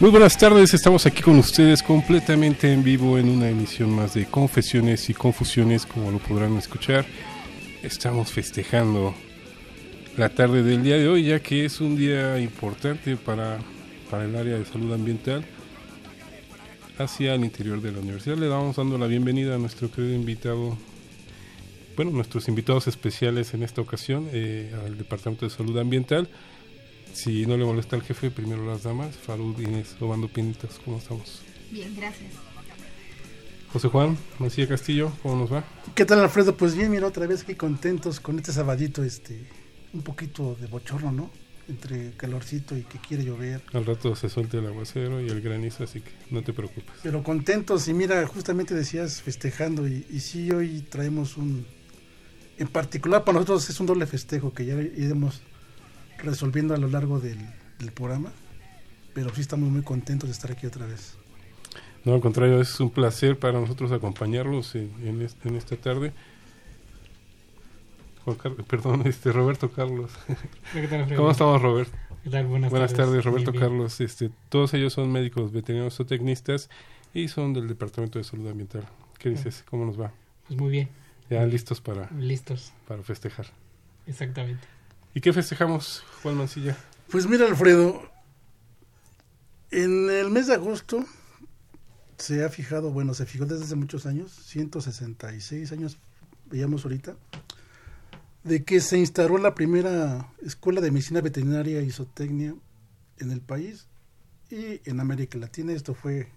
Muy buenas tardes, estamos aquí con ustedes completamente en vivo en una emisión más de Confesiones y Confusiones, como lo podrán escuchar. Estamos festejando la tarde del día de hoy, ya que es un día importante para, para el área de salud ambiental hacia el interior de la universidad. Le vamos dando la bienvenida a nuestro querido invitado, bueno, nuestros invitados especiales en esta ocasión, eh, al Departamento de Salud Ambiental. Si no le molesta al jefe, primero las damas. Farud, Inés, Obando Pinitas, ¿cómo estamos? Bien, gracias. José Juan, Mancilla Castillo, ¿cómo nos va? ¿Qué tal, Alfredo? Pues bien, mira, otra vez aquí contentos con este sabadito, este, un poquito de bochorno, ¿no? Entre calorcito y que quiere llover. Al rato se suelta el aguacero y el granizo, así que no te preocupes. Pero contentos, y mira, justamente decías festejando, y, y sí, hoy traemos un. En particular, para nosotros es un doble festejo que ya iremos resolviendo a lo largo del, del, programa, pero sí estamos muy contentos de estar aquí otra vez. No, al contrario, es un placer para nosotros acompañarlos en, en, este, en esta tarde. Juan Carlos, perdón, este Roberto Carlos. ¿Cómo estamos, Roberto? Buenas, Buenas, tardes, tardes Roberto bien, bien. Carlos. Este, todos ellos son médicos veterinarios o tecnistas y son del Departamento de Salud Ambiental. ¿Qué dices? ¿Cómo nos va? Pues muy bien. Ya listos para, Listos, para festejar. exactamente. ¿Y qué festejamos, Juan Mancilla? Pues mira, Alfredo, en el mes de agosto se ha fijado, bueno, se fijó desde hace muchos años, 166 años, veíamos ahorita, de que se instaló la primera escuela de medicina veterinaria y zootecnia en el país y en América Latina. Esto fue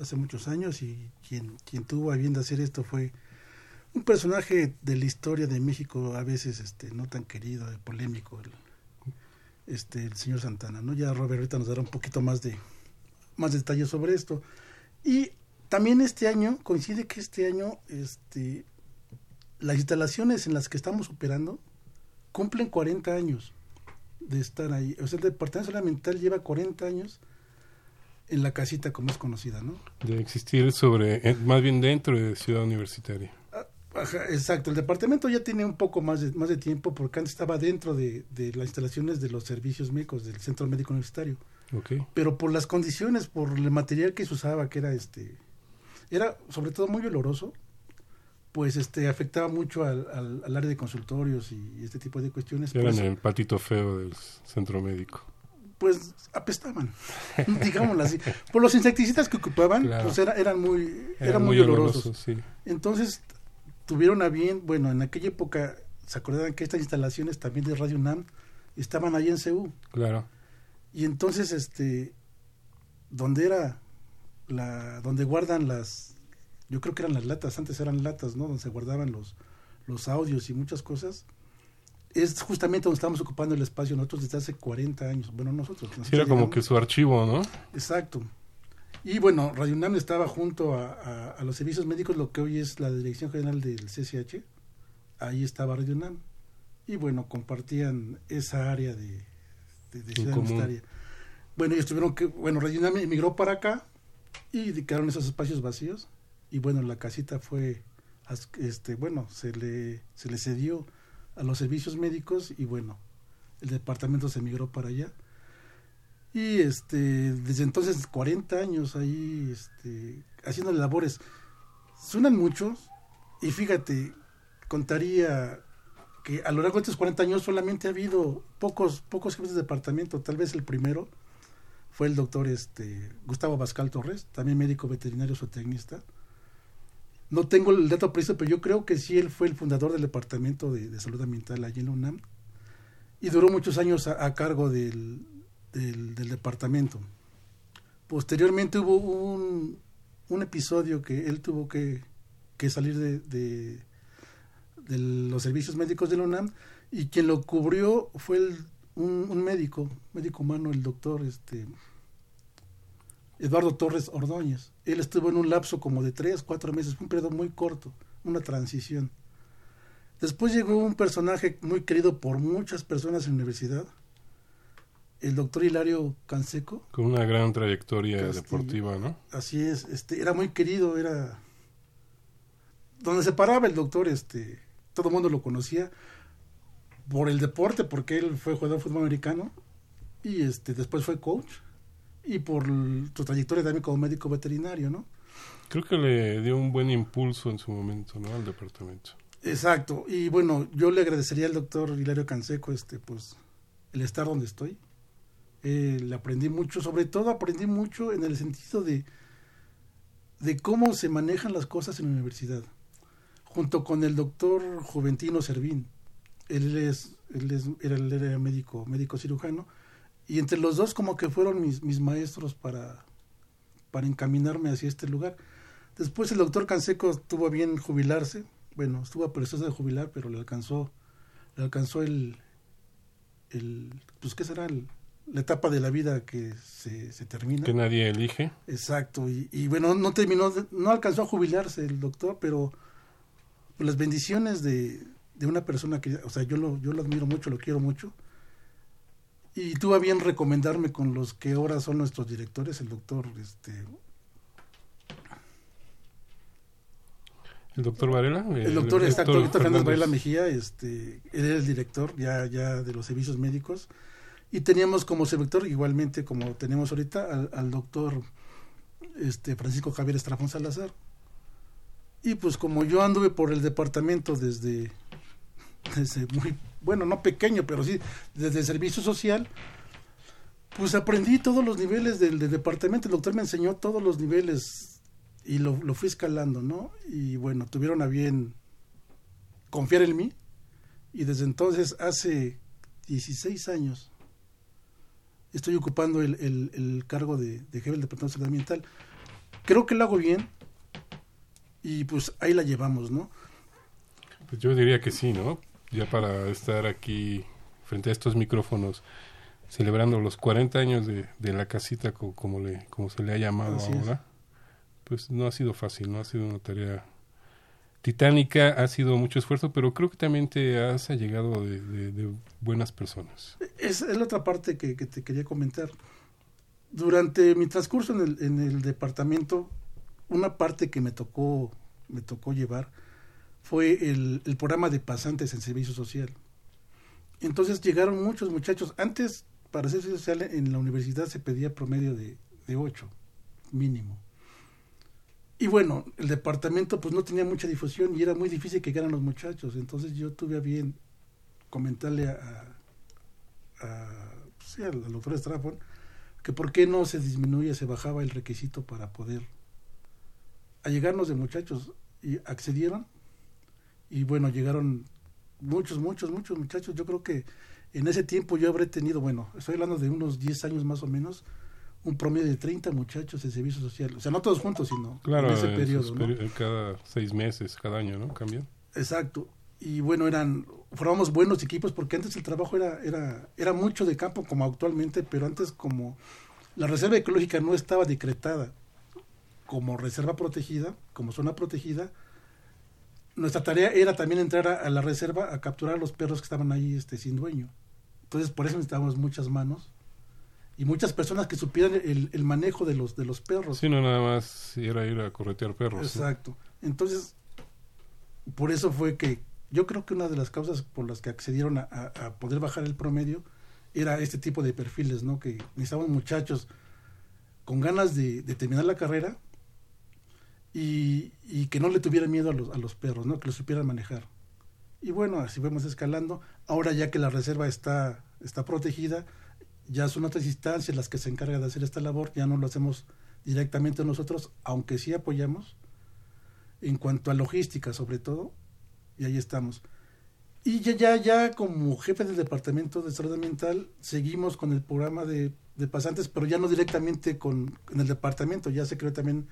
hace muchos años y quien, tuvo a bien de hacer esto fue un personaje de la historia de México, a veces este no tan querido, polémico, el, este el señor Santana, ¿no? Ya Robert nos dará un poquito más de más detalles sobre esto. Y también este año coincide que este año este las instalaciones en las que estamos operando cumplen 40 años de estar ahí. O sea, el Departamento Ambiental lleva 40 años en la casita como es conocida, ¿no? De existir sobre, eh, más bien dentro de Ciudad Universitaria. Ajá, exacto, el departamento ya tiene un poco más de, más de tiempo porque antes estaba dentro de, de las instalaciones de los servicios médicos del Centro Médico Universitario. Okay. Pero por las condiciones, por el material que se usaba, que era este, era sobre todo muy oloroso, pues este afectaba mucho al, al, al área de consultorios y este tipo de cuestiones. Eran pues, el patito feo del centro médico. Pues apestaban, digámoslo así. Por los insecticidas que ocupaban, Claro. pues era, eran muy, Era eran muy, olorosos. sí. Entonces tuvieron a bien, bueno, en aquella época se acordaban que estas instalaciones también de Radio UNAM estaban ahí en CEU. Claro. Y entonces, este, donde era la, donde guardan las, yo creo que eran las latas, antes eran latas, ¿no? Donde se guardaban los, los audios y muchas cosas. Es justamente donde estamos ocupando el espacio nosotros desde hace 40 años. Bueno, nosotros. Sí, era como que su archivo, ¿no? Exacto. Y bueno, Radio UNAM estaba junto a, a- a los servicios médicos, lo que hoy es la Dirección General del CCH. Ahí estaba Radio UNAM. y bueno, compartían esa área de, de, de Ciudad. Universitaria. Bueno, ellos tuvieron que, bueno, Regina emigró para acá y quedaron esos espacios vacíos y bueno, la casita fue, este, bueno, se le, se le cedió a los servicios médicos y bueno, el departamento se emigró para allá. Y este, desde entonces 40 años ahí este, haciendo labores. Suenan muchos y fíjate, contaría que a lo largo de estos 40 años solamente ha habido pocos pocos jefes de departamento, tal vez el primero fue el doctor este Gustavo Bascal Torres, también médico veterinario zootecnista. No tengo el dato preciso, pero yo creo que sí él fue el fundador del departamento de, salud ambiental allí en la UNAM y duró muchos años a cargo del, del, departamento. Posteriormente hubo un, episodio que él tuvo que, salir de, los servicios médicos de la UNAM y quien lo cubrió fue un médico, médico humano, el doctor este, Eduardo Torres Ordóñez. Él estuvo en un lapso como de tres, cuatro meses, un periodo muy corto, una transición. Después llegó un personaje muy querido por muchas personas en la universidad, el doctor Hilario Canseco, Con una gran trayectoria Castillo. deportiva, ¿no? Así es, este, era muy querido, era donde se paraba el doctor, este, todo el mundo lo conocía por el deporte, porque él fue jugador de fútbol americano y este, después fue coach y por su trayectoria también como médico veterinario, ¿no? Creo que le dio un buen impulso en su momento, ¿no? Al departamento. Exacto, y bueno, yo le agradecería al doctor Hilario Canseco, este, pues, el estar donde estoy. Eh, le aprendí mucho, sobre todo aprendí mucho en el sentido de, de cómo se manejan las cosas en la universidad, junto con el doctor Juventino Servín. Él es, él es, era, médico, médico cirujano, y entre los dos como que fueron mis, mis maestros para, para encaminarme hacia este lugar. Después el doctor Canseco tuvo bien jubilarse, bueno, estuvo a de jubilar, pero le alcanzó, le alcanzó el, el pues qué será, El- la etapa de la vida que se, se termina. Que nadie elige. Exacto, y, y bueno, no terminó, no alcanzó a jubilarse el doctor, pero las bendiciones de, de una persona que, o sea, yo lo, yo lo admiro mucho, lo quiero mucho, y tuvo a bien recomendarme con los que ahora son nuestros directores, el doctor, este, El doctor Varela. el doctor, exacto, Víctor Fernández Varela Mejía, este, él era el director ya, ya de los servicios médicos, y teníamos como subdirector, igualmente como tenemos ahorita, al, doctor este, Francisco Javier Estrafón Salazar. Y pues como yo anduve por el departamento desde, desde muy, bueno, no pequeño, pero sí, desde el servicio social, pues aprendí todos los niveles del, del departamento, el doctor me enseñó todos los niveles y lo, lo fui escalando, ¿no? Y bueno, tuvieron a bien confiar en mí y desde entonces, hace 16 años, estoy ocupando el, el- el cargo de, de jefe del Departamento de Ambiental. Creo que lo hago bien y pues ahí la llevamos, ¿no? Pues yo diría que sí, ¿no? Ya para estar aquí frente a estos micrófonos celebrando los 40 años de, de la casita co- como le como se le ha llamado Así es. ahora, pues no ha sido fácil, no ha sido una tarea titánica, ha sido mucho esfuerzo, pero creo que también te has llegado de, buenas personas. Es, la otra parte que, te quería comentar. Durante mi transcurso en el, en el departamento, una parte que me tocó, me tocó llevar fue el, programa de pasantes en servicio social. Entonces llegaron muchos muchachos. Antes, para ser servicio social en la universidad se pedía promedio de, de 8, mínimo. Y bueno, el departamento pues no tenía mucha difusión y era muy difícil que llegaran los muchachos. Entonces yo tuve a bien comentarle a, a, a- que por qué no se disminuye, se bajaba el requisito para poder allegarnos de muchachos y accedieron y bueno, llegaron muchos, muchos, muchos muchachos. Yo creo que en ese tiempo yo habré tenido, bueno, estoy hablando de unos 10 años más o menos, un promedio de 30 muchachos en servicio social. O sea, no todos juntos, sino Claro, en ese periodo. ¿no? cada seis meses, cada año, ¿no? Cambian. Exacto. Y bueno, eran formamos buenos equipos porque antes el trabajo era era era mucho de campo como actualmente, pero antes como la reserva ecológica no estaba decretada como reserva protegida, como zona protegida, nuestra tarea era también entrar a, a la reserva a capturar a los perros que estaban ahí este, sin dueño. Entonces, por eso necesitábamos muchas manos y muchas personas que supieran el, el manejo de los, de los perros. Sí, no nada más era ir a corretear perros. Exacto. Entonces, por eso fue que yo creo que una de las causas por las que accedieron a, a- a poder bajar el promedio era este tipo de perfiles, ¿no? Que necesitaban muchachos con ganas de, de terminar la carrera y, y que no le tuvieran miedo a los, a los perros, ¿no? Que los supieran manejar. Y bueno, así vamos escalando. Ahora ya que la reserva está, está protegida, ya son otras instancias las que se encargan de hacer esta labor, ya no lo hacemos directamente nosotros, aunque sí apoyamos en cuanto a logística sobre todo, y ahí estamos. Y ya, ya, ya como jefe del departamento de salud ambiental, seguimos con el programa de, pasantes, pero ya no directamente con, en el departamento, ya se creó también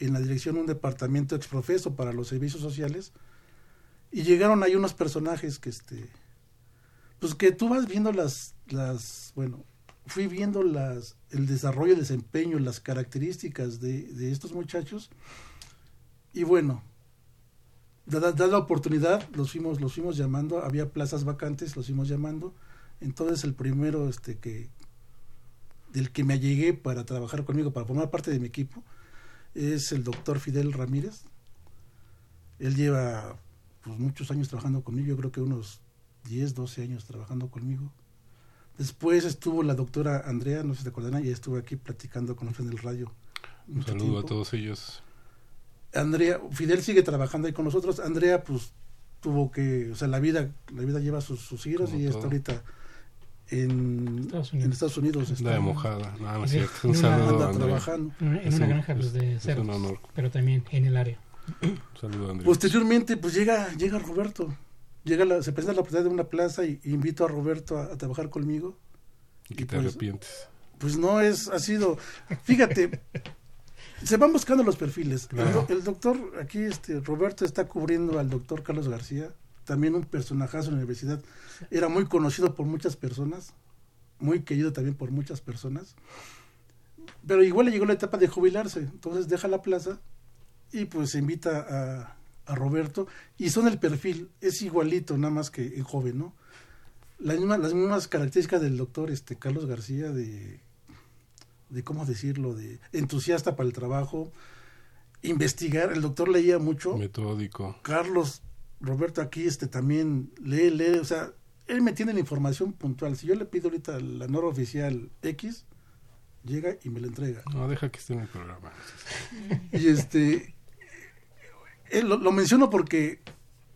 en la dirección un departamento exprofeso para los servicios sociales, y llegaron ahí unos personajes que este pues que tú vas viendo las las bueno fui viendo las el desarrollo el desempeño las características de, de estos muchachos. Y bueno dada, la oportunidad los fuimos los fuimos llamando había plazas vacantes los fuimos llamando. Entonces el primero este que del que me allegué para trabajar conmigo para formar parte de mi equipo es el doctor Fidel Ramírez. Él lleva pues, muchos años trabajando conmigo, yo creo que unos 10, 12 años trabajando conmigo. Después estuvo la doctora Andrea, no sé si te acuerdan, ella estuvo aquí platicando con nosotros en el radio. Un saludo a todos ellos. Andrea, Fidel sigue trabajando ahí con nosotros. Andrea, pues tuvo que, o sea, la vida, la vida lleva sus, sus giros Como y está ahorita en Estados en Unidos. Estados Unidos. Anda está- de mojada. Es Sí, cierto. Un no, saludo, anda Andrea. trabajando. En una, en granja pues, es- de es cerdos, un honor. pero también en el área. Un saludo, Andrea. Posteriormente, pues llega, llega Roberto. Llega la- se presenta la oportunidad de una plaza y, y invito a Roberto a, a trabajar conmigo. y que te pues- arrepientes. Pues no es, ha sido, fíjate, se van buscando los perfiles. Claro. El, doctor, aquí este, Roberto está cubriendo al doctor Carlos García, también un personajazo en la universidad. Era muy conocido por muchas personas, muy querido también por muchas personas. Pero igual le llegó la etapa de jubilarse, entonces deja la plaza y pues se invita a, a Roberto y son el perfil, es igualito, nada más que en joven, ¿no? Las mismas, las mismas características del doctor este, Carlos García de, de, ¿cómo decirlo?, de entusiasta para el trabajo, investigar, el doctor leía mucho, Metódico. Carlos, Roberto aquí este también lee, lee, o sea, él me tiene la información puntual, si yo le pido ahorita la norma oficial X, llega y me la entrega. No, deja que esté en el programa. Y este, él lo, lo menciono porque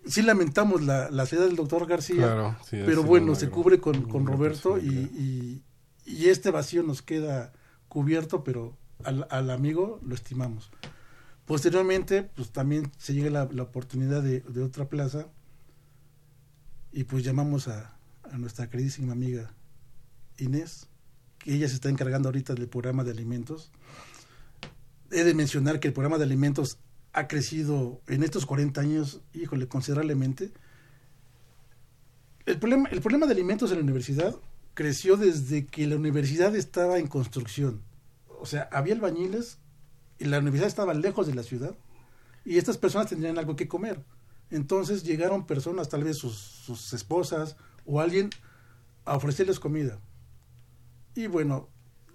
sí lamentamos la, la salida del doctor García, Claro, sí, ha pero bueno, se cubre con, con Roberto y, y, y este vacío nos queda cubierto, pero al, al amigo lo estimamos. Posteriormente, pues también se llega la, la oportunidad de, de otra plaza y pues llamamos a, a nuestra queridísima amiga Inés, que ella se está encargando ahorita del programa de alimentos. He de mencionar que el programa de alimentos ha crecido en estos 40 años, híjole, considerablemente. El problema, el problema de alimentos en la universidad creció desde que la universidad estaba en construcción. O sea, había albañiles y la universidad estaba lejos de la ciudad y estas personas tendrían algo que comer. Entonces llegaron personas, tal vez sus, esposas o alguien, a ofrecerles comida. Y bueno,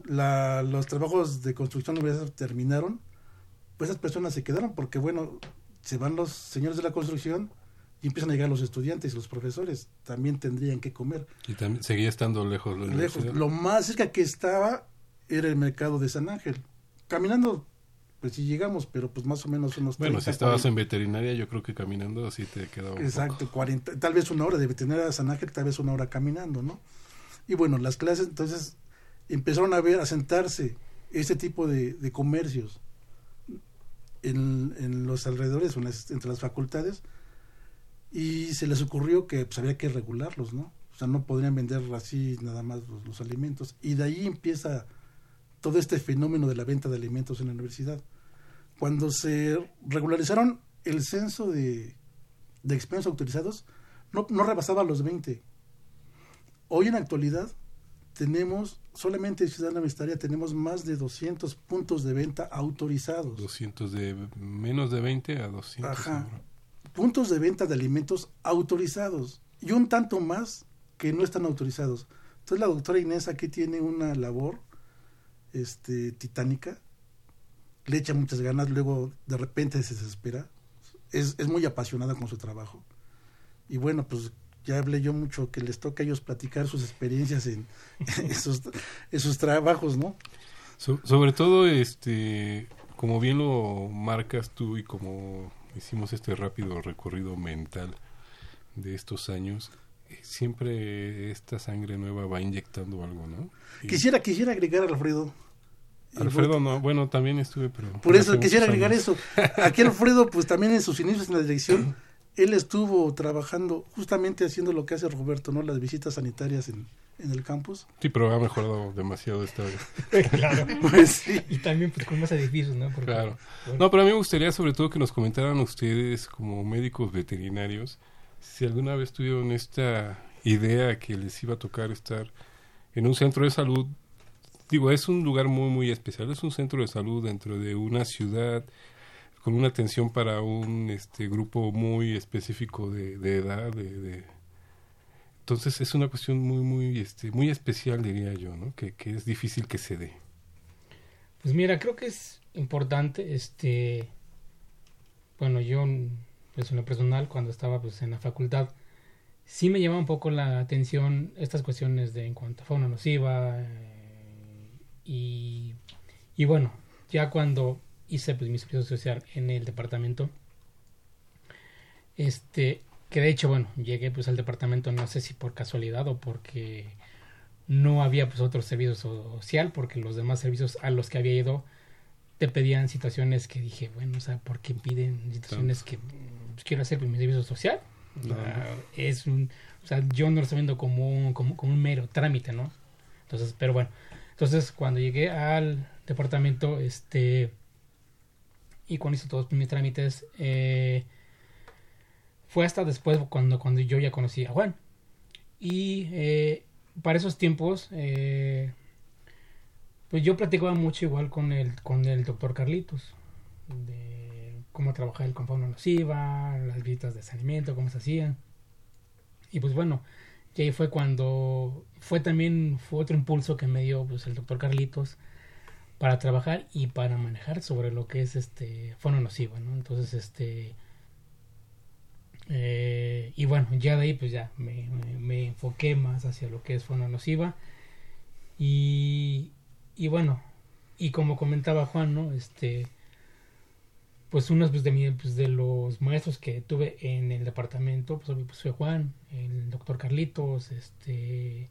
los trabajos de construcción de la universidad terminaron, pues esas personas se quedaron porque bueno, se van los señores de la construcción y empiezan a llegar los estudiantes y los profesores, también tendrían que comer. Y también seguía estando lejos la Lejos. Lo más cerca que estaba era el mercado de San Ángel. Caminando, pues sí llegamos, pero pues más o menos unos Bueno, 30, si estabas 40. en veterinaria, yo creo que caminando así te quedaba Exacto, poco. 40, tal vez una hora de veterinaria a San Ángel, tal vez una hora caminando, ¿no? Y bueno, las clases entonces empezaron a ver, a sentarse este tipo de, de comercios en, en los alrededores, en las- entre las facultades, y se les ocurrió que pues, había que regularlos, ¿no? O sea, no podrían vender así nada más los, los alimentos. Y de ahí empieza todo este fenómeno de la venta de alimentos en la universidad. Cuando se regularizaron el censo de, de expedientes autorizados, no, no rebasaba los 20. Hoy en la actualidad tenemos, solamente en Ciudad Universitaria, tenemos más de 200 puntos de venta autorizados. 200 de menos de 20 a 200. Ajá. puntos de venta de alimentos autorizados y un tanto más que no están autorizados. Entonces la doctora Inés aquí tiene una labor este, titánica, le echa muchas ganas, luego de repente se desespera, es, es muy apasionada con su trabajo. Y bueno, pues ya hablé yo mucho que les toca a ellos platicar sus experiencias en, en, sus trabajos, ¿no? So- sobre todo, este, como bien lo marcas tú y como hicimos este rápido recorrido mental de estos años, eh, siempre esta sangre nueva va inyectando algo, ¿no? Y Quisiera, quisiera agregar, Alfredo. Alfredo no, bueno, también estuve, pero... Por eso quisiera agregar años. eso. Aquí Alfredo, pues también en sus inicios en la dirección, él estuvo trabajando justamente haciendo lo que hace Roberto, ¿no? Las visitas sanitarias en, en el campus. Sí, pero ha mejorado demasiado esta vez. claro. Pues sí. Y también pues con más edificios, ¿no? Porque, Claro. bueno, No, pero a mí me gustaría sobre todo que nos comentaran ustedes como médicos veterinarios si alguna vez tuvieron esta idea que les iba a tocar estar en un centro de salud. Digo, es un lugar muy, muy especial. Es un centro de salud dentro de una ciudad con una atención para un este grupo muy específico de, edad. De, Entonces es una cuestión muy, muy, este, muy especial, diría yo, ¿no? Que, que es difícil que se dé. Pues mira, creo que es importante, este, bueno, yo, pues en lo personal, cuando estaba pues en la facultad, sí me llamaba un poco la atención estas cuestiones de en cuanto a fauna nociva eh, y, y bueno, ya cuando hice pues mi servicio social en el departamento, este, que de hecho, bueno, llegué pues al departamento, no sé si por casualidad o porque no había pues otro servicio social porque los demás servicios a los que había ido te pedían situaciones que dije bueno o sea por qué piden situaciones que pues, quiero hacer pues, mi servicio social es un o sea yo no lo estoy viendo como un, como, como un mero trámite no entonces pero bueno entonces cuando llegué al departamento este y cuando hice todos mis trámites eh, fue hasta después cuando cuando yo ya conocí a Juan y eh, para esos tiempos, eh, pues yo platicaba mucho igual con el, con el doctor Carlitos, de cómo trabajar el con nociva, las visitas de saneamiento, cómo se hacían. Y pues bueno, y ahí fue cuando fue también fue otro impulso que me dio pues el doctor Carlitos para trabajar y para manejar sobre lo que es este fauna nociva, ¿no? Entonces este eh, y bueno, ya de ahí pues ya me, me- enfoqué más hacia lo que es fauna nociva. Y, y bueno, y como comentaba Juan, ¿no? Este, pues uno pues, de, mi- pues, de los maestros que tuve en el departamento, pues, pues fue Juan, el doctor Carlitos, este,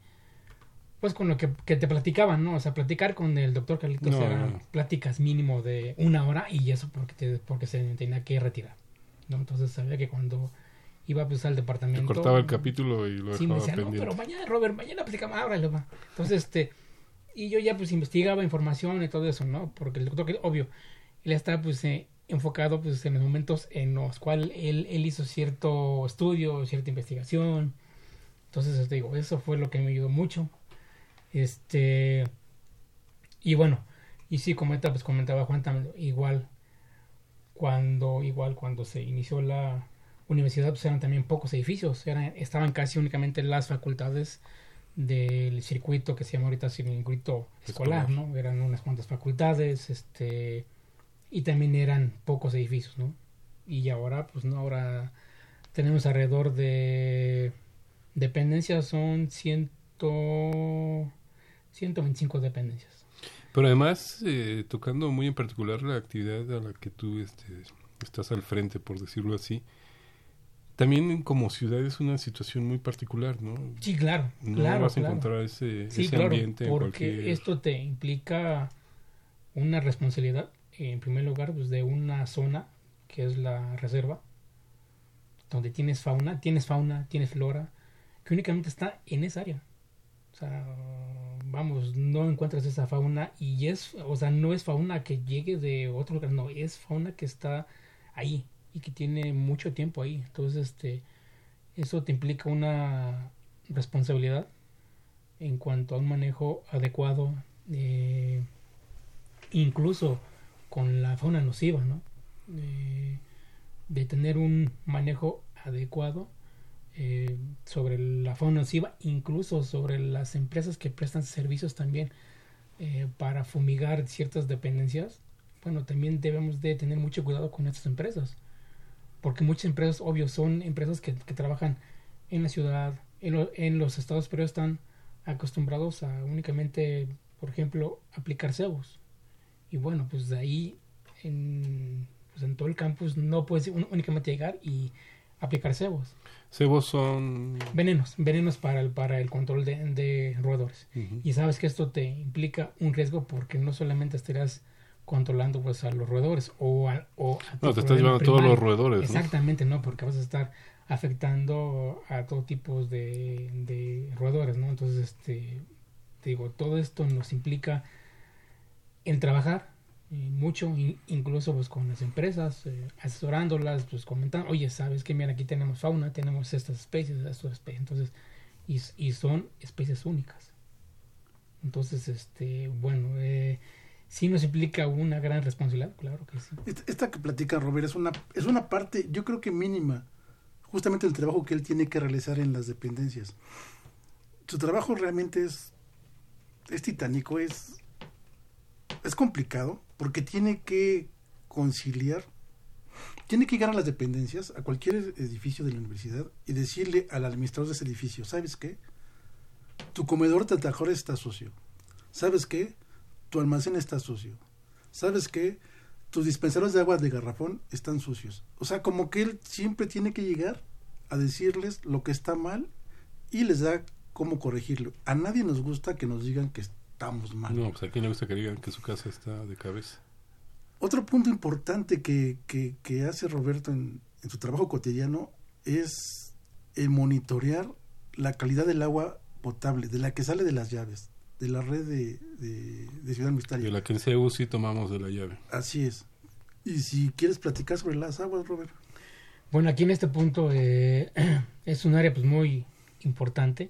pues con lo que, que te platicaban, ¿no? O sea, platicar con el doctor Carlitos No, eran no. pláticas mínimo de una hora y eso porque, te- porque se tenía que retirar, ¿no? Entonces sabía que cuando iba pues al Te departamento... cortaba el capítulo y lo Sí, me dejaba decía, no, pendiente. pero mañana, Robert, mañana platicamos, ábrale, va. Entonces, este, y yo ya pues investigaba información y todo eso, ¿no? Porque el doctor, obvio, él está pues eh, enfocado pues en los momentos en los cuales él, él hizo cierto estudio, cierta investigación. Entonces, te digo, eso fue lo que me ayudó mucho. Este, y bueno, y sí, comenta, pues comentaba Juan también, igual, cuando, igual cuando se inició la universidad, pues eran también pocos edificios, eran, estaban casi únicamente las facultades del circuito que se llama ahorita circuito escolar, Escolar. ¿no? Eran unas cuantas facultades, este, y también eran pocos edificios, ¿no? Y ahora, pues no, ahora tenemos alrededor de dependencias, son ciento, 125 dependencias. Pero además, eh, tocando muy en particular la actividad a la que tú este, estás al frente, por decirlo así, también como ciudad es una situación muy particular, ¿no? Sí, claro, No claro, vas a claro. encontrar ese, Sí, ese claro, ambiente en porque cualquier... esto te implica una responsabilidad, en primer lugar, pues de una zona que es la reserva, donde tienes fauna, tienes fauna, tienes flora, que únicamente está en esa área. O sea, vamos, no encuentras esa fauna y es, o sea, no es fauna que llegue de otro lugar, no, es fauna que está ahí y que tiene mucho tiempo ahí. Entonces, este, eso te implica una responsabilidad en cuanto a un manejo adecuado, eh, incluso con la fauna nociva, ¿no? Eh, de tener un manejo adecuado eh, sobre la fauna nociva, incluso sobre las empresas que prestan servicios también eh, para fumigar ciertas dependencias, bueno, también debemos de tener mucho cuidado con estas empresas, porque muchas empresas, obvio, son empresas que, trabajan en la ciudad, en, en, los estados, pero están acostumbrados a únicamente, por ejemplo, aplicar cebos. Y bueno, pues de ahí en, pues en todo el campus no puedes únicamente llegar y aplicar cebos. Cebos son... Venenos, venenos para el, para el control de, roedores. Y sabes que esto te implica un riesgo porque no solamente estarás controlando pues a los roedores o a, o no te estás llevando a todos los roedores exactamente ¿no? porque vas a estar afectando a todo tipo de, de roedores no entonces este digo todo esto nos implica en trabajar mucho, incluso pues con las empresas, eh, asesorándolas, pues comentando, oye, sabes que mira, aquí tenemos fauna, tenemos estas especies, estas especies, entonces, y, y son especies únicas. Entonces, este, bueno, eh, sí nos implica una gran responsabilidad, claro que sí. Esta que platica Robert es una, es una parte, yo creo que mínima, justamente el trabajo que él tiene que realizar en las dependencias. Su trabajo realmente es, es titánico, es, es complicado, porque tiene que conciliar, tiene que llegar a las dependencias, a cualquier edificio de la universidad y decirle al administrador de ese edificio, ¿sabes qué? Tu comedor de está sucio. ¿Sabes qué? Tu almacén está sucio. ¿Sabes qué? Tus dispensarios de agua de garrafón están sucios. O sea, como que él siempre tiene que llegar a decirles lo que está mal y les da cómo corregirlo. A nadie nos gusta que nos digan que estamos mal. No, pues a quién le gusta que digan que su casa está de cabeza. Otro punto importante que, que, hace Roberto en, su trabajo cotidiano es el monitorear la calidad del agua potable, de la que sale de las llaves, de la red de, de, Ciudad Universitaria. De la que en CEU sí tomamos de la llave. Así es. Y si quieres platicar sobre las aguas, Robert. Bueno, aquí en este punto eh, es un área pues muy importante.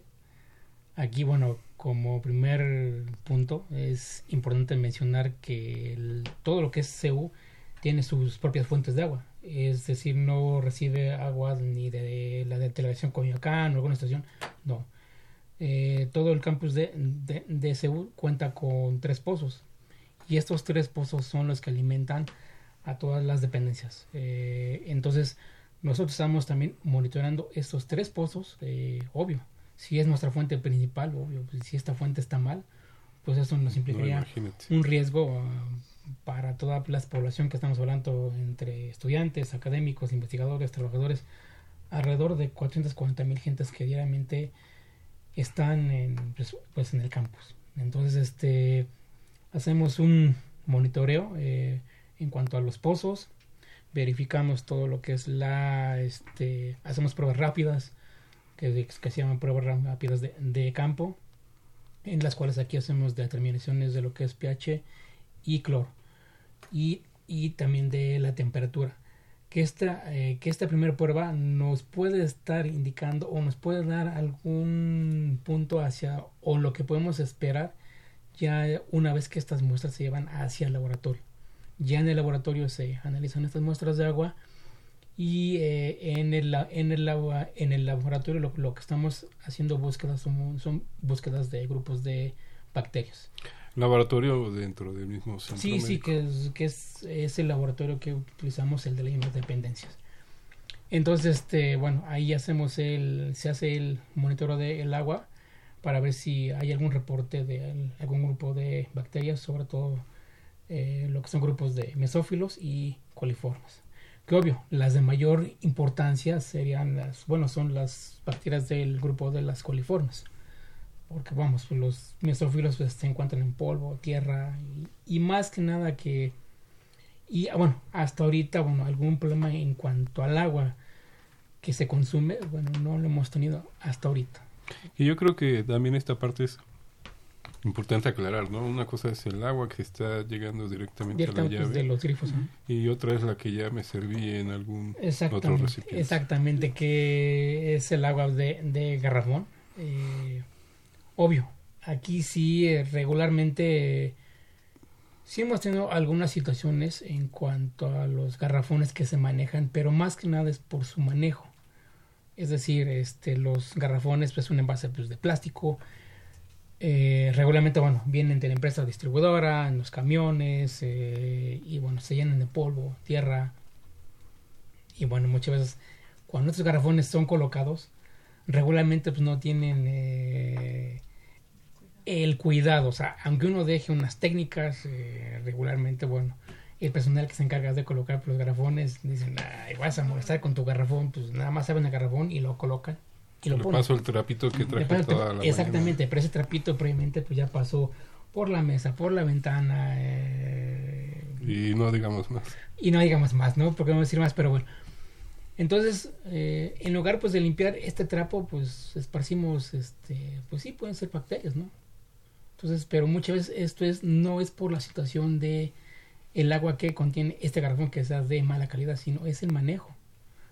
Aquí, bueno, como primer punto, es importante mencionar que todo lo que es CEU tiene sus propias fuentes de agua. Es decir, no recibe agua ni de la de Televisión Coyoacán o alguna estación. No. Eh, todo el campus de, de, CEU cuenta con tres pozos. Y estos tres pozos son los que alimentan a todas las dependencias. Eh, entonces, nosotros estamos también monitoreando estos tres pozos, eh, obvio si es nuestra fuente principal, obvio, pues, si esta fuente está mal, pues eso nos implicaría un riesgo ah, para toda la población que estamos hablando entre estudiantes, académicos, investigadores, trabajadores, alrededor de 440 mil gentes que diariamente están en, pues, pues, en el campus. Entonces, este, hacemos un monitoreo eh, en cuanto a los pozos, verificamos todo lo que es la, este, hacemos pruebas rápidas, que, se llaman pruebas rápidas de, de, campo, en las cuales aquí hacemos determinaciones de lo que es pH y cloro, y, y también de la temperatura. Que esta, eh, que esta primera prueba nos puede estar indicando o nos puede dar algún punto hacia o lo que podemos esperar ya una vez que estas muestras se llevan hacia el laboratorio. Ya en el laboratorio se analizan estas muestras de agua y eh, en, el, en, el, en el laboratorio lo, lo que estamos haciendo búsquedas son, son, búsquedas de grupos de bacterias. ¿Laboratorio dentro del mismo centro? Sí, sí, que, es, que es, es, el laboratorio que utilizamos, el de las dependencias. Entonces, este, bueno, ahí hacemos el, se hace el monitoreo del agua para ver si hay algún reporte de algún grupo de bacterias, sobre todo eh, lo que son grupos de mesófilos y coliformes que obvio, las de mayor importancia serían las, bueno, son las bacterias del grupo de las coliformes. Porque vamos, los mesófilos pues, se encuentran en polvo, tierra y, más que nada que... Y bueno, hasta ahorita, bueno, algún problema en cuanto al agua que se consume, bueno, no lo hemos tenido hasta ahorita. Y yo creo que también esta parte es Importante aclarar, ¿no? Una cosa es el agua que está llegando directamente a la pues, llave. de los grifos. Y otra es la que ya me serví en algún otro recipiente. Exactamente, que es el agua de, de garrafón. Eh, obvio, aquí sí eh, regularmente Sí hemos tenido algunas situaciones en cuanto a los garrafones que se manejan, pero más que nada es por su manejo. Es decir, este, los garrafones pues un envase pues, de plástico. Eh, regularmente, bueno, vienen de la empresa distribuidora, en los camiones, eh, y bueno, se llenan de polvo, tierra. Y bueno, muchas veces cuando estos garrafones son colocados, regularmente pues no tienen eh, el cuidado, o sea, aunque uno deje unas técnicas eh, regularmente, bueno, el personal que se encarga de colocar los garrafones dicen, ay, vas a molestar con tu garrafón, pues nada más saben el garrafón y lo colocan y lo Le paso el trapito que traje toda la Exactamente, mañana. pero ese trapito previamente pues ya pasó por la mesa, por la ventana eh, Y no digamos más. y no digamos más, ¿no? Porque no decir más, pero bueno. Entonces, eh, en lugar pues de limpiar este trapo, pues esparcimos, este, pues sí, pueden ser bacterias, ¿no? Entonces, pero muchas veces esto es, no es por la situación de el agua que contiene este garrafón que sea de mala calidad, sino es el manejo,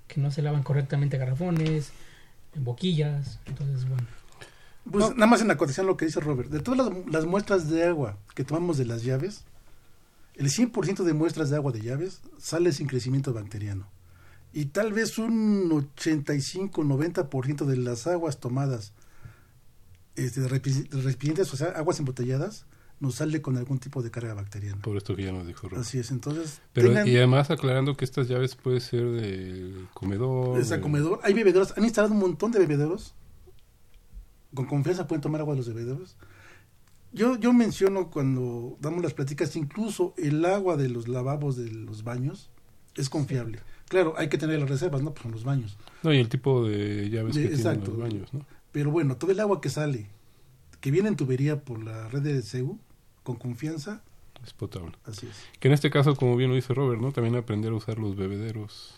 que no se lavan correctamente garrafones, boquillas, entonces, bueno. Pues nada más en acotación lo que dice Robert. De todas las, las muestras de agua que tomamos de las llaves, el 100% de muestras de agua de llaves sale sin crecimiento bacteriano. Y tal vez un 85-90% de las aguas tomadas este, de recipientes, o sea, aguas embotelladas, nos sale con algún tipo de carga bacteriana. Por esto que ya nos dijo Robert. Así es, entonces... Pero tengan- y además aclarando que estas llaves puede ser del comedor. Desde de- comedor. Hay bebederos. Han instalado un montón de bebederos. Con confianza pueden tomar agua de los bebederos. Yo, yo menciono cuando damos las pláticas, incluso el agua de los lavabos de los baños es confiable. Claro, hay que tener las reservas, ¿no? Pues son los baños. No, y el tipo de llaves De- que tienen exacto. los baños, ¿no? Pero bueno, todo el agua que sale, que viene en tubería por la red de CEU, con confianza, Es potable. así es. Que en este caso, como bien lo dice Robert, ¿no? También aprender a usar los bebederos.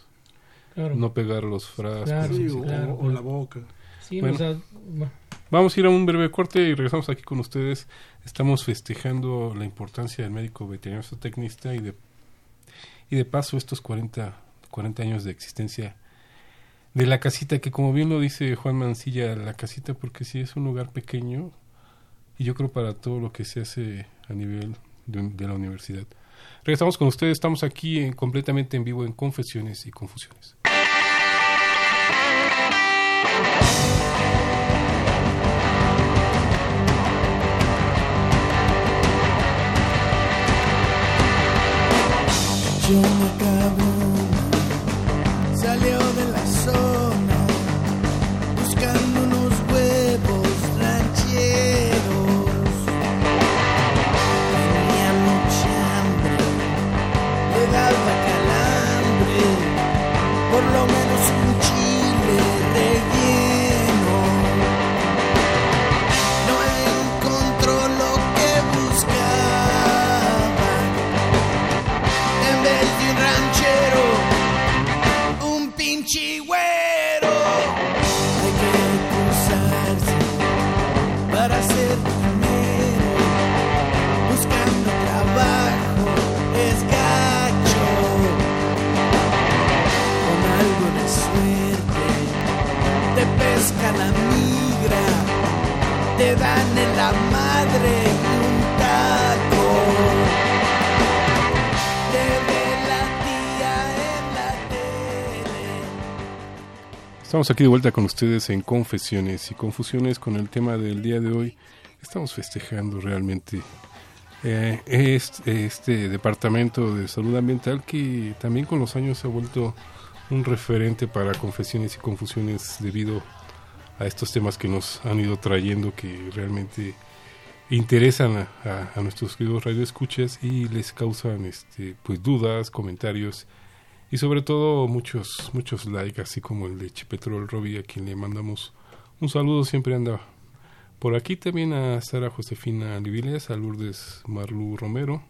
Claro. No pegar los frascos. Claro, Sí, o, claro, o claro. la boca. Sí, Bueno. o sea, bueno, Vamos a ir a un breve corte y regresamos aquí con ustedes. Estamos festejando la importancia del médico veterinario zootecnista y de, y de paso estos 40, 40 años de existencia de la casita, que como bien lo dice Juan Mancilla, la casita porque sí es un lugar pequeño y yo creo para todo lo que se hace a nivel de, la universidad. Regresamos con ustedes, estamos aquí en- completamente en vivo en Confesiones y Confusiones. Estamos aquí de vuelta con ustedes en Confesiones y Confusiones con el tema del día de hoy. Estamos festejando realmente este, este departamento de salud ambiental que también con los años se ha vuelto un referente para confesiones y confusiones debido a estos temas que nos han ido trayendo que realmente interesan a, a- a nuestros queridos radioescuchas y les causan este pues dudas, comentarios y sobre todo muchos muchos likes así como el de Chipetrol Robbie a quien le mandamos un saludo siempre anda por aquí también a Sara Josefina Liviles, a Lourdes Marlu Romero,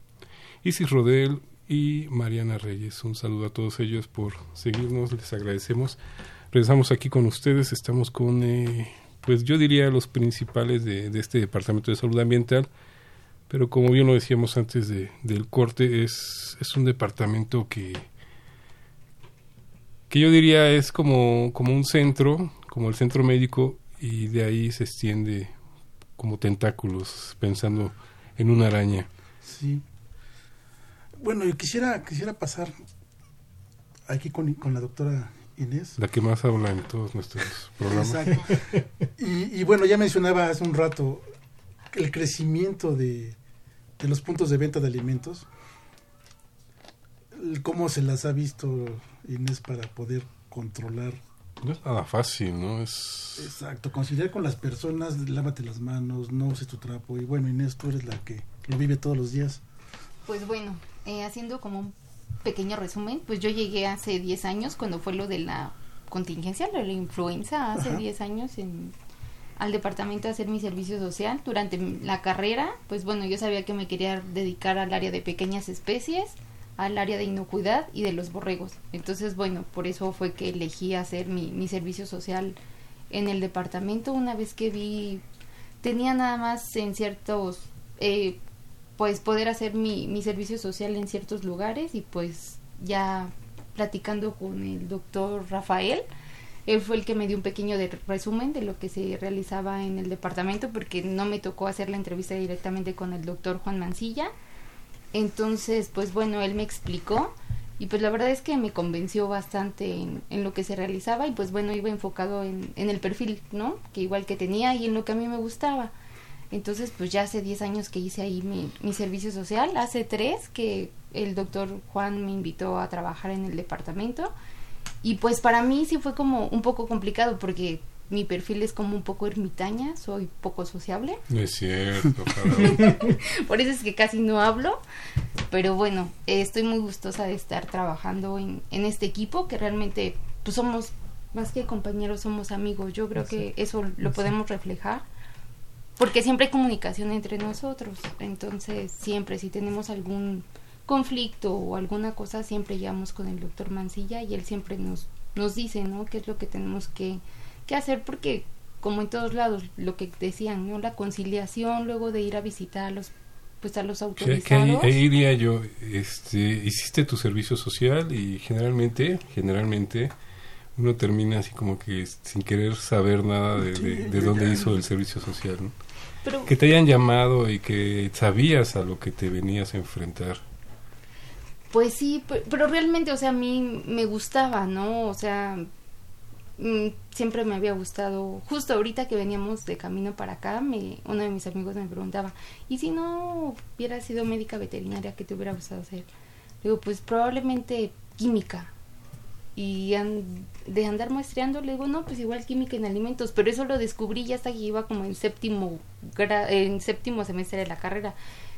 Isis Rodel y Mariana Reyes. Un saludo a todos ellos por seguirnos, les agradecemos. Regresamos aquí con ustedes, estamos con, eh, pues yo diría los principales de, este Departamento de Salud Ambiental, pero como bien lo decíamos antes de, del corte, es, es un departamento que, que yo diría es como, como un centro, como el centro médico, y de ahí se extiende como tentáculos, pensando en una araña. Sí. Bueno, yo quisiera, quisiera pasar aquí con, con la doctora Inés. La que más habla en todos nuestros programas. Exacto. Y, y bueno, ya mencionaba hace un rato el crecimiento de, de los puntos de venta de alimentos. ¿Cómo se las ha visto Inés para poder controlar? No es nada fácil, ¿no? Es... Exacto, conciliar con las personas, lávate las manos, no uses tu trapo. Y bueno, Inés, tú eres la que lo vive todos los días. Pues bueno, eh, haciendo como un pequeño resumen, pues yo llegué hace 10 años cuando fue lo de la contingencia, lo de la influenza, hace Ajá. 10 años en, al departamento a hacer mi servicio social. Durante la carrera, pues bueno, yo sabía que me quería dedicar al área de pequeñas especies, al área de inocuidad y de los borregos. Entonces, bueno, por eso fue que elegí hacer mi, mi servicio social en el departamento una vez que vi tenía nada más en ciertos eh, pues poder hacer mi, mi servicio social en ciertos lugares y pues ya platicando con el doctor Rafael él fue el que me dio un pequeño de resumen de lo que se realizaba en el departamento porque no me tocó hacer la entrevista directamente con el doctor Juan Mancilla. Entonces pues bueno él me explicó y pues la verdad es que me convenció bastante en, en lo que se realizaba y pues bueno iba enfocado en, en el perfil no que igual que tenía y en lo que a mí me gustaba entonces, pues ya hace 10 años que hice ahí mi, mi servicio social, hace 3 que el doctor Juan me invitó a trabajar en el departamento. Y pues para mí sí fue como un poco complicado porque mi perfil es como un poco ermitaña, soy poco sociable, es cierto, por eso es que casi no hablo, pero bueno, eh, estoy muy gustosa de estar trabajando en, en este equipo que realmente pues somos más que compañeros, somos amigos, yo creo que eso lo podemos reflejar porque siempre hay comunicación entre nosotros. Entonces, siempre si tenemos algún conflicto o alguna cosa, siempre llevamos con el doctor Mancilla y él siempre nos, nos dice, ¿no? ¿Qué es lo que tenemos que, que hacer? Porque, como en todos lados, lo que decían, ¿no? La conciliación luego de ir a visitar a los, pues a los Que, que ahí, autorizados. ahí diría yo, este, hiciste tu servicio social y generalmente, generalmente uno termina así como que sin querer saber nada de, de, de dónde hizo el servicio social, ¿no? Pero, Que te hayan llamado y que sabías a lo que te venías a enfrentar. Pues sí, pe- pero realmente, o sea, a mí me gustaba, ¿no? O sea, mm, siempre me había gustado. Justo ahorita que veníamos de camino para acá, me, uno de mis amigos me preguntaba, ¿y si no hubiera sido médica veterinaria, qué te hubiera gustado hacer? Digo, pues probablemente química. Y an- de andar muestreando, le digo, no, pues igual química en alimentos, pero eso lo descubrí ya hasta que iba como en séptimo, gra- en séptimo semestre de la carrera.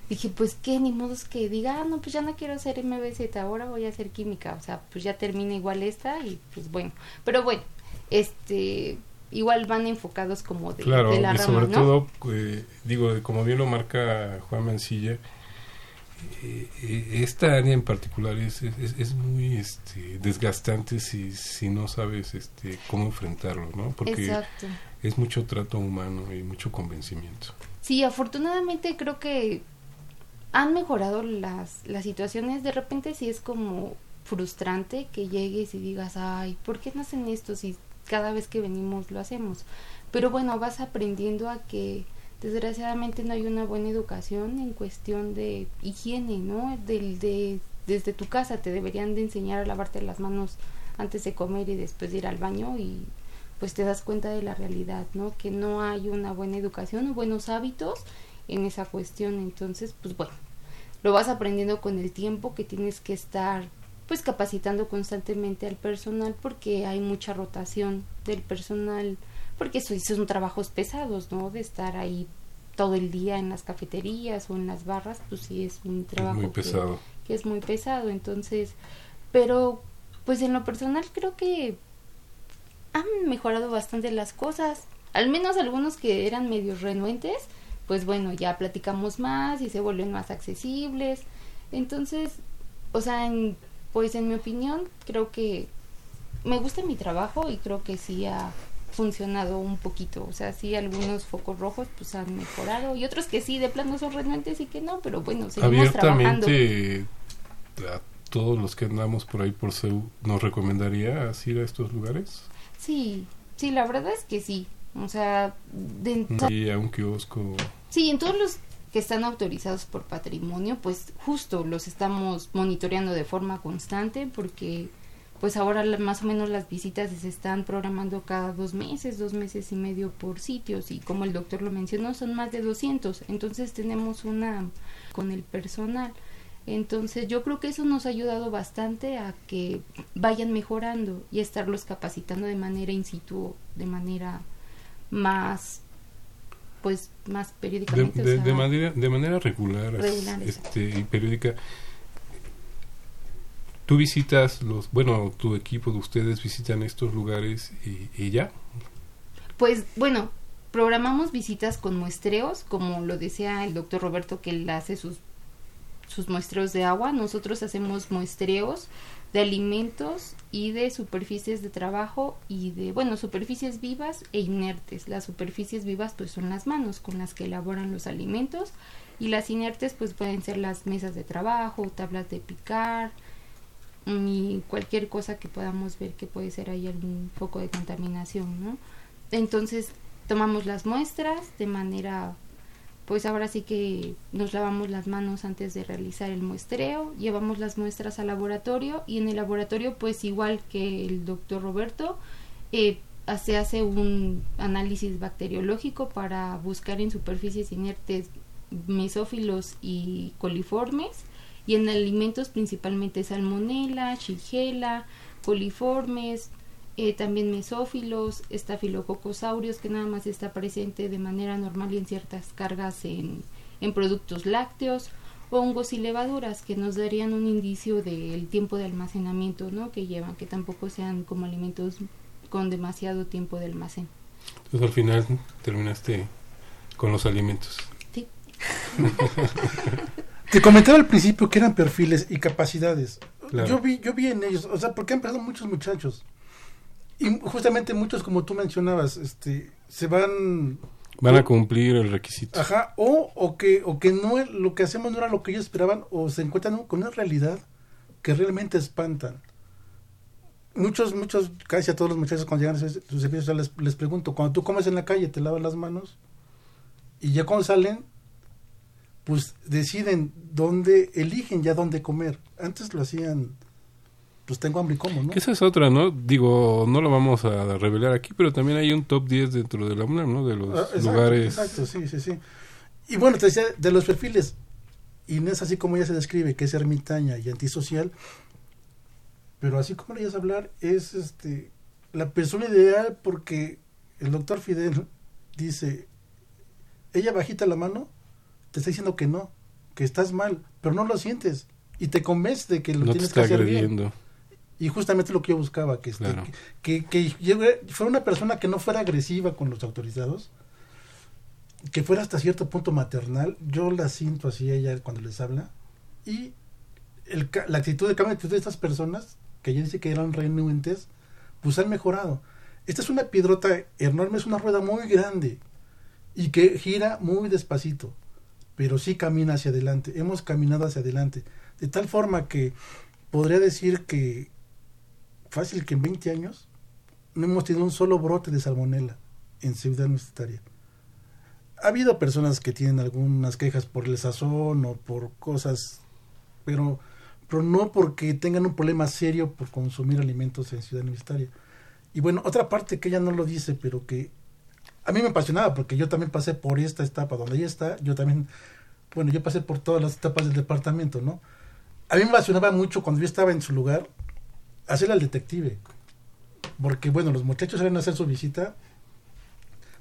Dije, pues qué, ni modo es que diga, ah, no, pues ya no quiero hacer MBZ, ahora voy a hacer química, o sea, pues ya termina igual esta y pues bueno, pero bueno, este, igual van enfocados como de, Claro, de la y rama, sobre ¿no? todo, eh, digo, como bien lo marca Juan Mancilla, esta área en particular es, es, es muy este, desgastante si, si no sabes este, cómo enfrentarlo, ¿no? Porque Exacto. es mucho trato humano y mucho convencimiento. Sí, afortunadamente creo que han mejorado las, las situaciones. De repente sí es como frustrante que llegues y digas, ay, ¿por qué no hacen esto si cada vez que venimos lo hacemos? Pero bueno, vas aprendiendo a que desgraciadamente no hay una buena educación en cuestión de higiene, ¿no? Del, de, desde tu casa te deberían de enseñar a lavarte las manos antes de comer y después de ir al baño y pues te das cuenta de la realidad, ¿no? Que no hay una buena educación o buenos hábitos en esa cuestión. Entonces, pues bueno, lo vas aprendiendo con el tiempo que tienes que estar pues capacitando constantemente al personal porque hay mucha rotación del personal porque eso son trabajos pesados, ¿no? De estar ahí todo el día en las cafeterías o en las barras, pues sí es un trabajo muy que- pesado. que es muy pesado, entonces, pero pues en lo personal creo que han mejorado bastante las cosas, al menos algunos que eran medio renuentes, pues bueno, ya platicamos más y se vuelven más accesibles, entonces, o sea, en- pues en mi opinión, creo que me gusta mi trabajo y creo que sí ha funcionado un poquito, o sea, sí algunos focos rojos pues han mejorado y otros que sí de plano son renuentes y que no, pero bueno, seguimos trabajando. Abiertamente, a todos los que andamos por ahí por CEU, ¿nos recomendarías ir a estos lugares? Sí, sí, la verdad es que sí. O sea, de, Y a un kiosco. sí, en todos los que están autorizados por patrimonio, pues justo los estamos monitoreando de forma constante porque pues ahora más o menos las visitas se están programando cada dos meses, dos meses y medio por sitios y como el doctor lo mencionó son más de 200, entonces tenemos una con el personal. Entonces yo creo que eso nos ha ayudado bastante a que vayan mejorando y estarlos capacitando de manera in situ, de manera más pues más periódicamente. De, manera, de manera regular, este, y periódica. Tú visitas los, bueno, tu equipo de ustedes visitan estos lugares y, ya. Pues bueno, programamos visitas con muestreos, como lo decía el doctor Roberto, que él hace sus, sus muestreos de agua. Nosotros hacemos muestreos de alimentos y de superficies de trabajo y de, bueno, superficies vivas e inertes. Las superficies vivas pues son las manos con las que elaboran los alimentos y las inertes pues pueden ser las mesas de trabajo, tablas de picar y cualquier cosa que podamos ver que puede ser ahí algún foco de contaminación, ¿no? Entonces tomamos las muestras de manera pues ahora sí que nos lavamos las manos antes de realizar el muestreo, llevamos las muestras al laboratorio y en el laboratorio pues igual que el doctor Roberto eh, se hace un análisis bacteriológico para buscar en superficies inertes mesófilos y coliformes y en alimentos principalmente salmonella, shigella, coliformes, eh, también mesófilos, estafilococosaurios, que nada más está presente de manera normal y en ciertas cargas en, en productos lácteos, hongos y levaduras que nos darían un indicio del tiempo de almacenamiento ¿no? que llevan, que tampoco sean como alimentos con demasiado tiempo de almacén. Entonces al final terminaste con los alimentos. Sí. Te comentaba al principio que eran perfiles y capacidades. Yo vi, yo vi en ellos, o sea, porque han empezado muchos muchachos. Y justamente muchos, como tú mencionabas, este, se van... Van a cumplir el requisito. Ajá, o, o, que, o que no lo que hacemos no era lo que ellos esperaban, o se encuentran con una realidad que realmente espantan. Muchos, muchos, casi a todos los muchachos cuando llegan a sus servicios les, les pregunto, cuando tú comes en la calle, ¿te lavas las manos? Y ya cuando salen, pues deciden dónde, eligen ya dónde comer. Antes lo hacían pues tengo hambre y como, ¿no? Esa es otra, ¿no? Digo, no lo vamos a revelar aquí, pero también hay un top 10 dentro de la UNAM, ¿no? De los ah, lugares. Exacto, sí, sí, sí. Y bueno, te decía, de los perfiles, Inés, así como ella se describe, que es ermitaña y antisocial, pero así como le a hablar, es este la persona ideal porque el doctor Fidel dice, ella bajita la mano, te está diciendo que no, que estás mal, pero no lo sientes y te convence de que lo tienes que hacer bien. Y justamente lo que yo buscaba, que, este, que, que, fuera una persona que no fuera agresiva con los autorizados, que fuera hasta cierto punto maternal. Yo la siento así ella cuando les habla. Y el, la actitud de cambio de estas personas, que ella dice que eran renuentes, pues han mejorado. Esta es una piedrota enorme, es una rueda muy grande y que gira muy despacito, pero sí camina hacia adelante. Hemos caminado hacia adelante. De tal forma que podría decir que fácil que en 20 años no hemos tenido un solo brote de salmonela en Ciudad Universitaria. Ha habido personas que tienen algunas quejas por el sazón o por cosas, pero, pero no porque tengan un problema serio por consumir alimentos en Ciudad Universitaria. Y bueno, otra parte que ella no lo dice, pero que a mí me apasionaba, porque yo también pasé por esta etapa donde ella está, yo también, bueno, yo pasé por todas las etapas del departamento, ¿no? A mí me apasionaba mucho cuando yo estaba en su lugar, hacer al detective. Porque, bueno, los muchachos salen a hacer su visita.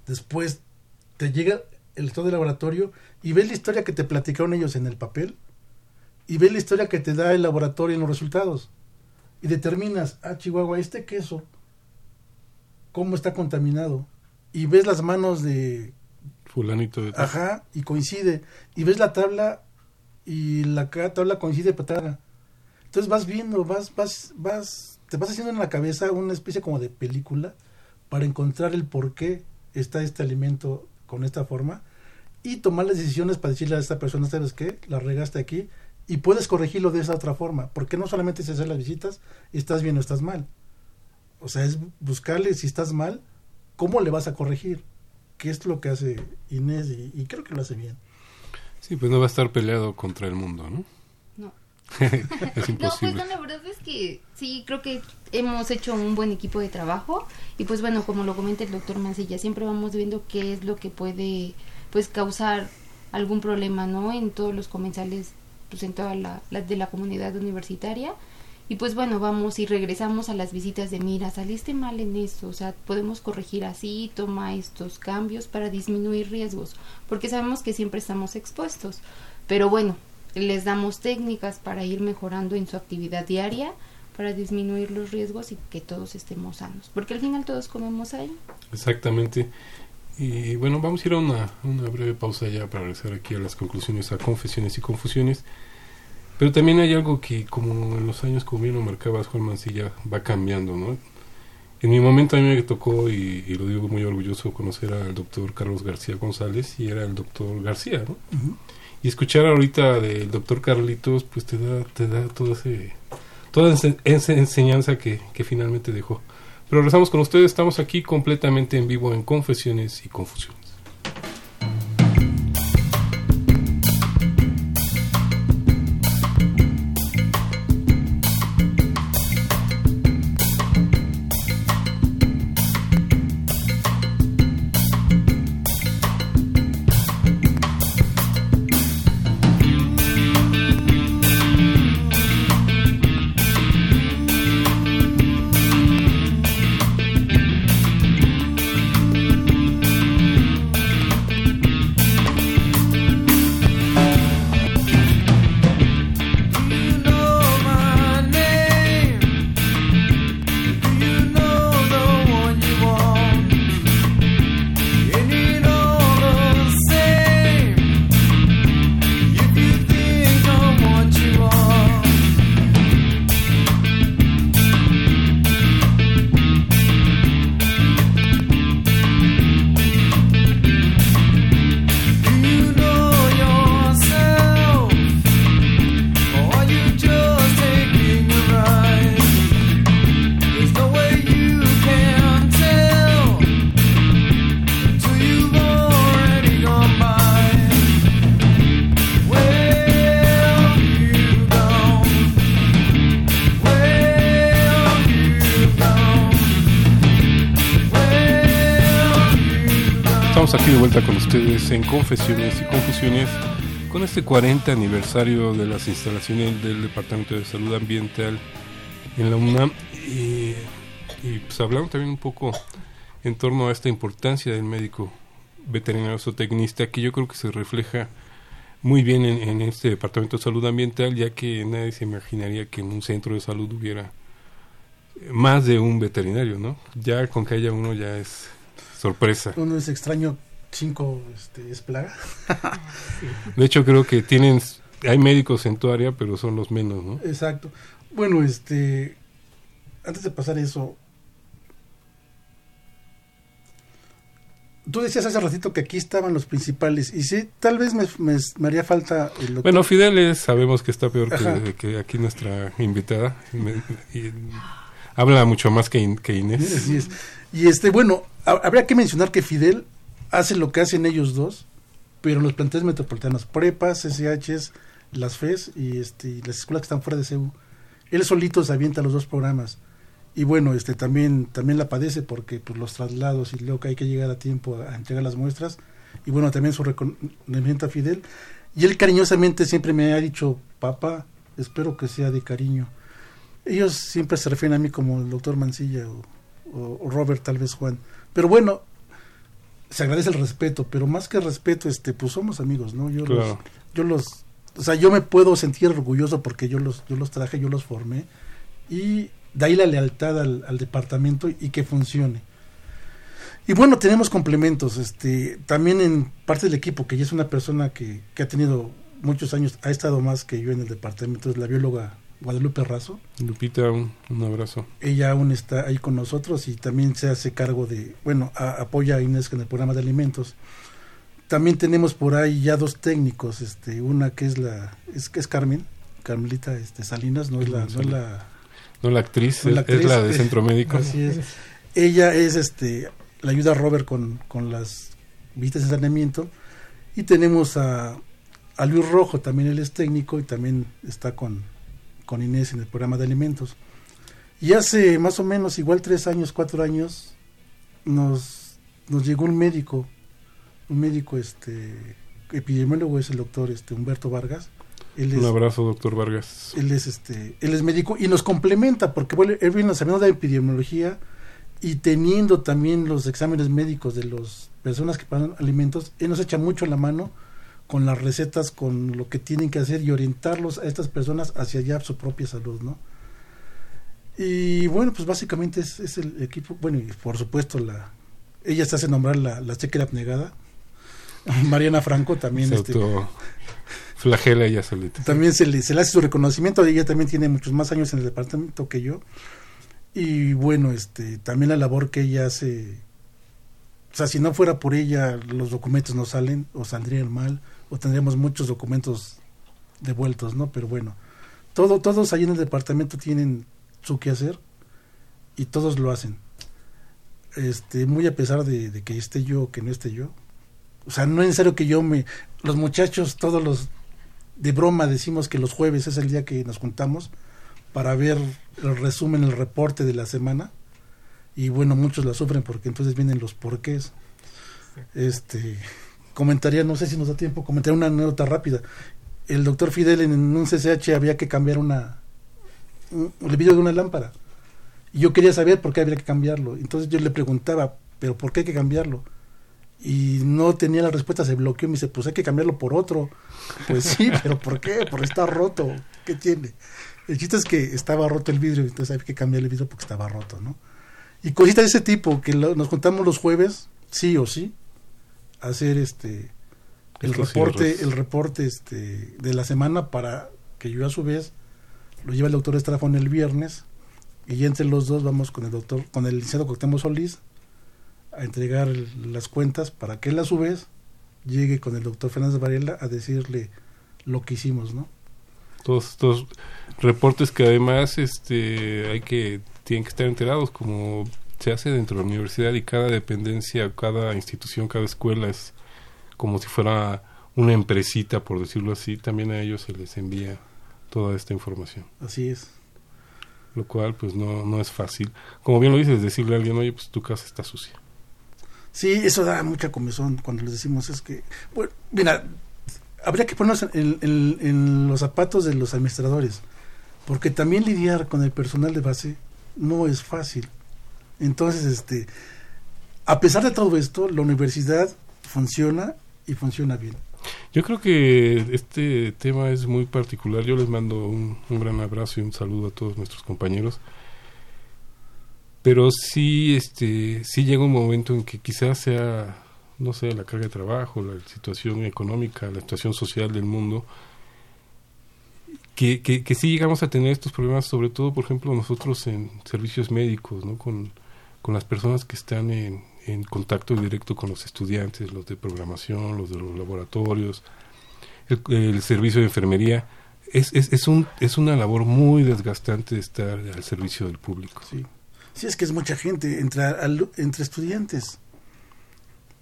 Después te llega el estado de laboratorio y ves la historia que te platicaron ellos en el papel. Y ves la historia que te da el laboratorio en los resultados. Y determinas, ah, Chihuahua, este queso, cómo está contaminado. Y ves las manos de... Fulanito de... Ajá, y coincide. Y ves la tabla y la tabla coincide patada entonces vas viendo, vas, vas, vas, te vas haciendo en la cabeza una especie como de película para encontrar el por qué está este alimento con esta forma y tomar las decisiones para decirle a esta persona, ¿sabes qué? La regaste aquí y puedes corregirlo de esa otra forma, porque no solamente es hacer las visitas estás bien o estás mal. O sea, es buscarle si estás mal, ¿cómo le vas a corregir? ¿Qué es lo que hace Inés? Y, y creo que lo hace bien. Sí, pues no va a estar peleado contra el mundo, ¿no? No. es imposible. No, pues no, la verdad es que sí, creo que hemos hecho un buen equipo de trabajo y pues bueno, como lo comenta el doctor Mancilla, siempre vamos viendo qué es lo que puede pues causar algún problema, ¿no? En todos los comensales, pues en toda la, la de la comunidad universitaria y pues bueno, vamos y regresamos a las visitas de mira, saliste mal en esto, o sea, podemos corregir así, toma estos cambios para disminuir riesgos, porque sabemos que siempre estamos expuestos. Pero bueno, les damos técnicas para ir mejorando en su actividad diaria, para disminuir los riesgos y que todos estemos sanos, porque al final todos comemos ahí. Exactamente. Y bueno, vamos a ir a una, una breve pausa ya para regresar aquí a las conclusiones, a confesiones y confusiones. Pero también hay algo que, como en los años, como bien lo marcabas, Juan Mancilla, va cambiando, ¿no? En mi momento a mí me tocó, y, lo digo muy orgulloso, conocer al doctor Carlos García González, y era el doctor García, ¿no? Y escuchar ahorita del doctor Carlitos, pues te da, te da todo ese, toda esa enseñanza que, que finalmente dejó. Pero regresamos con ustedes, estamos aquí completamente en vivo en Confesiones y Confusiones. En Confesiones y Confusiones con este 40 aniversario de las instalaciones del Departamento de Salud Ambiental en la UNAM y, pues hablamos también un poco en torno a esta importancia del médico veterinario zootecnista que yo creo que se refleja muy bien en, este Departamento de Salud Ambiental ya que nadie se imaginaría que en un centro de salud hubiera más de un veterinario, ¿no? Ya con que haya uno ya es sorpresa. Uno es extraño, cinco este, es plaga. De hecho, creo que tienen, hay médicos en tu área, pero son los menos, ¿no? Exacto. Bueno, este, antes de pasar eso, tú decías hace ratito que aquí estaban los principales y sí, tal vez me, me, haría falta el Bueno, Fidel sabemos que está peor que, aquí nuestra invitada. Y, habla mucho más que, que Inés. Es. Y este, bueno, habría que mencionar que Fidel hace lo que hacen ellos dos, pero los planteles metropolitanos, prepas, SHs, las FES y este, las escuelas que están fuera de CEU, él solito se avienta los dos programas. Y bueno, este también también la padece porque pues, los traslados y luego que hay que llegar a tiempo a, entregar las muestras. Y bueno, también su reconocimiento a Fidel. Y él cariñosamente siempre me ha dicho, papá, espero que sea de cariño. Ellos siempre se refieren a mí como el doctor Mancilla o, o Robert, tal vez Juan. Pero bueno, se agradece el respeto, pero más que respeto, este, pues somos amigos, ¿no? Yo los, yo los, o sea, yo me puedo sentir orgulloso porque yo los, yo los traje, yo los formé y de ahí la lealtad al, departamento y que funcione. Y bueno, tenemos complementos, este, también en parte del equipo, que ya es una persona que, que ha tenido muchos años, ha estado más que yo en el departamento, es la bióloga Guadalupe Razo. Lupita, un, abrazo. Ella aún está ahí con nosotros y también se hace cargo de, bueno, apoya a Inés en el programa de alimentos. También tenemos por ahí ya dos técnicos, este, una que es la, es que es Carmen, Carmelita este, Salinas, no es la, no la, no la actriz, es, la de Centro Médico. Así es. Ella es, este, la ayuda a Robert con, con las visitas de saneamiento y tenemos a, a Luis Rojo, también él es técnico y también está con, con Inés en el programa de alimentos. Y hace más o menos, igual tres años, cuatro años, nos, nos llegó un médico, un médico este epidemiólogo es el doctor este Humberto Vargas. Él es, un abrazo, doctor Vargas. Él es este, él es médico y nos complementa porque bueno, él viene sabiendo de epidemiología y teniendo también los exámenes médicos de las personas que pagan alimentos, él nos echa mucho la mano con las recetas, con lo que tienen que hacer y orientarlos a estas personas hacia allá su propia salud, ¿no? Y bueno, pues básicamente es, es el equipo, bueno, y por supuesto la ella se hace nombrar la, la chequera abnegada. Mariana Franco también. Se este, flagela ella solita. También se le, se le hace su reconocimiento, ella también tiene muchos más años en el departamento que yo. Y bueno, este también la labor que ella hace, o sea, si no fuera por ella, los documentos no salen o saldrían mal o tendríamos muchos documentos devueltos, ¿no? Pero bueno, todo, todos ahí en el departamento tienen su que hacer y todos lo hacen. Este, muy a pesar de, que esté yo o que no esté yo. O sea, no es necesario que yo me... Los muchachos, todos los... De broma decimos que los jueves es el día que nos juntamos para ver el resumen, el reporte de la semana. Y bueno, muchos la sufren porque entonces vienen los porqués. Este, comentaría, no sé si nos da tiempo, comentaría una anécdota rápida. El doctor Fidel en un CCH había que cambiar una, el vídeo de una lámpara. Y yo quería saber por qué había que cambiarlo. Entonces yo le preguntaba, ¿pero por qué hay que cambiarlo? Y no tenía la respuesta, se bloqueó. Me dice, pues hay que cambiarlo por otro. Pues sí, pero ¿por qué? Porque está roto. ¿Qué tiene? El chiste es que estaba roto el vidrio, entonces hay que cambiar el vidrio porque estaba roto, ¿no? Y cositas de ese tipo, que nos contamos los jueves, sí o sí, hacer este el reporte, el reporte este de la semana para que yo a su vez lo lleva el doctor Estrafón el viernes y entre los dos vamos con el doctor, con el licenciado Coctemo Solís a entregar las cuentas para que él a su vez llegue con el doctor Fernández Varela a decirle lo que hicimos, ¿no? Todos estos reportes que además este hay que tienen que estar enterados como se hace dentro de la universidad y cada dependencia, cada institución, cada escuela es como si fuera una empresita, por decirlo así, también a ellos se les envía toda esta información. Así es. Lo cual, pues, no, no es fácil. Como bien lo dices, decirle a alguien, oye, pues tu casa está sucia. Sí, eso da mucha comezón cuando les decimos, es que, bueno, mira, habría que ponernos en, en, los zapatos de los administradores, porque también lidiar con el personal de base no es fácil. Entonces, este, a pesar de todo esto, la universidad funciona y funciona bien. Yo creo que este tema es muy particular. Yo les mando un, gran abrazo y un saludo a todos nuestros compañeros. Pero sí, este, sí llega un momento en que quizás sea, no sé, la carga de trabajo, la situación económica, la situación social del mundo, que, que, que sí llegamos a tener estos problemas, sobre todo, por ejemplo, nosotros en servicios médicos, ¿no? Con, con las personas que están en, en contacto directo con los estudiantes, los de programación, los de los laboratorios, el, servicio de enfermería. Es, es, es, un, es una labor muy desgastante estar al servicio del público. Sí, sí es que es mucha gente, entre, entre estudiantes,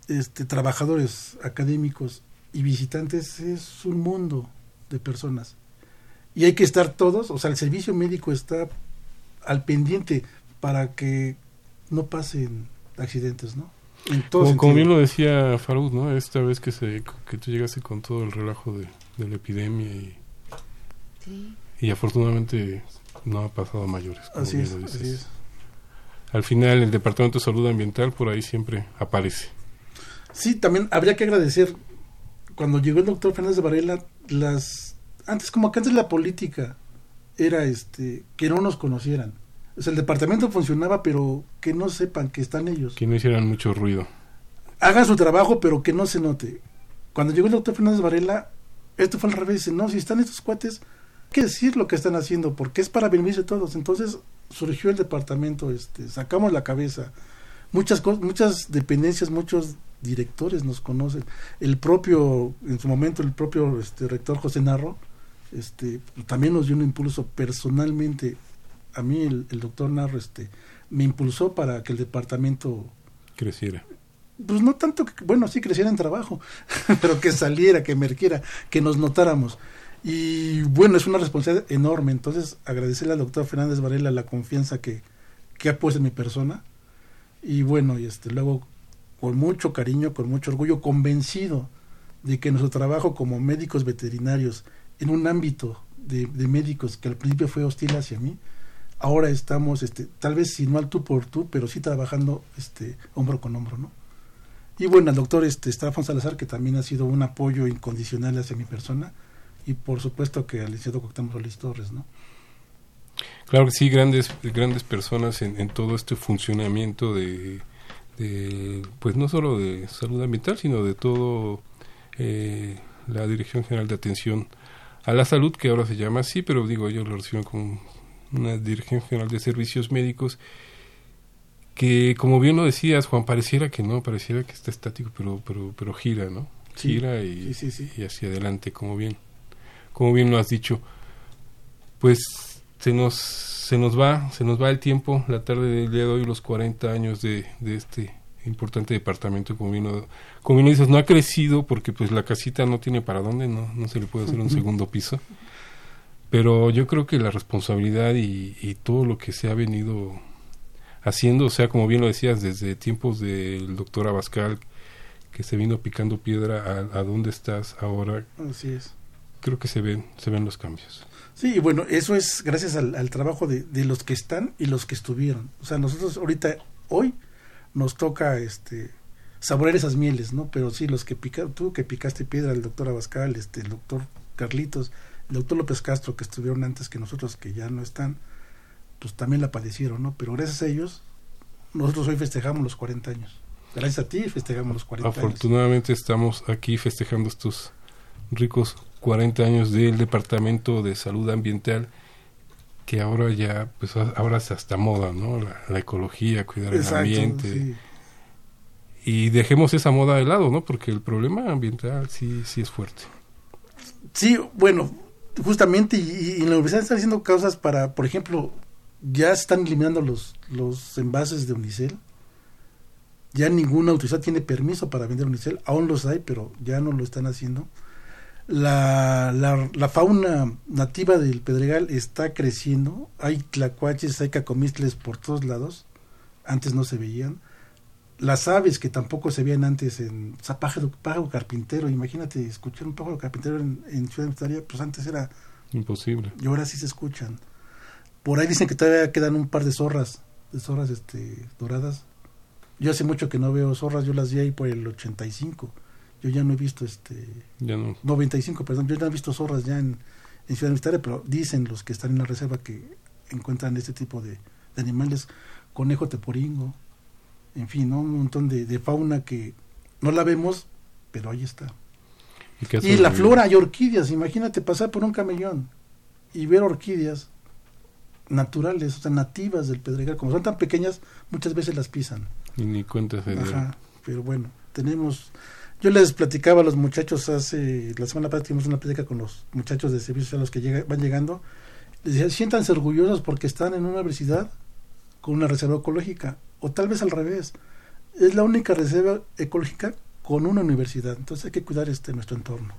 este, trabajadores académicos y visitantes, es un mundo de personas. Y hay que estar todos, o sea, el servicio médico está al pendiente para que no pasen accidentes, ¿no? como, bien lo decía Farud, ¿no? Esta vez que se que tú llegaste con todo el relajo de, la epidemia y, y afortunadamente no ha pasado a mayores. así, es, así es. Al final el Departamento de Salud Ambiental por ahí siempre aparece. Sí, también habría que agradecer cuando llegó el doctor Fernández de Varela las antes como que antes la política era este que no nos conocieran o sea, el departamento funcionaba, pero que no sepan que están ellos. Que no hicieran mucho ruido. Hagan su trabajo, pero que no se note. Cuando llegó el doctor Fernández Varela, esto fue al revés. No, si están estos cuates, hay que decir lo que están haciendo, porque es para beneficio de todos. Entonces surgió el departamento, este, sacamos la cabeza. Muchas muchas dependencias, muchos directores nos conocen. El propio, en su momento, el propio este, rector José Narro, este, también nos dio un impulso personalmente a mí el, doctor Narro este, me impulsó para que el departamento creciera. pues no tanto que, bueno, sí creciera en trabajo, pero que saliera, que emergiera, que nos notáramos. Y bueno, es una responsabilidad enorme. Entonces, agradecerle al doctor Fernández Varela la confianza que, que ha puesto en mi persona. Y bueno, y este, luego, con mucho cariño, con mucho orgullo, convencido de que nuestro trabajo como médicos veterinarios en un ámbito de, de médicos que al principio fue hostil hacia mí, ahora estamos, este, tal vez si no al tú por tú, pero sí trabajando este, hombro con hombro, ¿no? Y bueno, al doctor este, Strafon Salazar, que también ha sido un apoyo incondicional hacia mi persona, y por supuesto que al licenciado Coctamo Solís Torres, ¿no? Claro que sí, grandes, grandes personas en, en todo este funcionamiento de, pues no solo de salud ambiental, sino de todo eh, la Dirección General de Atención a la Salud, que ahora se llama así, pero digo, yo lo recibo como una Dirección General de Servicios Médicos, que como bien lo decías, Juan, pareciera que no, pareciera que está estático, pero, pero, pero gira, ¿no? Sí, gira y, sí, sí, sí. y hacia adelante, como bien, como bien lo has dicho. Pues se nos, se nos va, se nos va el tiempo, la tarde del día de hoy, los 40 años de, de este importante departamento, como bien, como bien dices, no ha crecido porque pues la casita no tiene para dónde, no, no se le puede hacer un segundo piso. Pero yo creo que la responsabilidad y, y todo lo que se ha venido haciendo, o sea, como bien lo decías, desde tiempos del doctor Abascal, que se vino picando piedra a, a dónde estás ahora, Así es. creo que se ven, se ven los cambios. Sí, y bueno, eso es gracias al, al trabajo de, de los que están y los que estuvieron. O sea, nosotros ahorita, hoy, nos toca este saborear esas mieles, ¿no? Pero sí, los que picaron, tú que picaste piedra, el doctor Abascal, este, el doctor Carlitos, el doctor López Castro, que estuvieron antes que nosotros, que ya no están, pues también la padecieron, ¿no? Pero gracias a ellos, nosotros hoy festejamos los 40 años. Gracias a ti festejamos los 40 años. Afortunadamente estamos aquí festejando estos ricos 40 años del Departamento de Salud Ambiental que ahora ya, pues ahora es hasta moda, ¿no? La, la ecología, cuidar el ambiente. sí. Y dejemos esa moda de lado, ¿no? Porque el problema ambiental sí, sí es fuerte. Sí, bueno, justamente, y, en la universidad están haciendo causas para, por ejemplo, ya están eliminando los, los envases de Unicel. Ya ninguna autoridad tiene permiso para vender Unicel. Aún los hay, pero ya no lo están haciendo. La, la, la fauna nativa del Pedregal está creciendo. Hay tlacuaches, hay cacomistles por todos lados. Antes no se veían. Las aves que tampoco se veían antes en o sea, pájaro, pájaro carpintero. Imagínate escuchar un pájaro carpintero en, en Ciudad Universitaria, pues antes era Imposible. y ahora sí se escuchan. Por ahí dicen que todavía quedan un par de zorras, de zorras este, doradas. Yo hace mucho que no veo zorras, yo las vi ahí por el 85. Yo ya no he visto este Ya no. 95, perdón, yo ya no he visto zorras ya en, en Ciudad Universitaria, pero dicen los que están en la reserva que encuentran este tipo de, de animales, conejo teporingo, en fin, ¿no? un montón de, de fauna que no la vemos, pero ahí está. ¿Y, la flora, hay orquídeas, imagínate pasar por un camellón y ver orquídeas naturales, o sea, nativas del Pedregal, como son tan pequeñas, muchas veces las pisan. Y ni cuenta se. Ajá, pero bueno, tenemos... Yo les platicaba a los muchachos hace... La semana pasada tuvimos una plática con los muchachos de servicios a los que llega- van llegando. Les decía, siéntanse orgullosos porque están en una universidad con una reserva ecológica. O tal vez al revés. Es la única reserva ecológica con una universidad. Entonces hay que cuidar este nuestro entorno.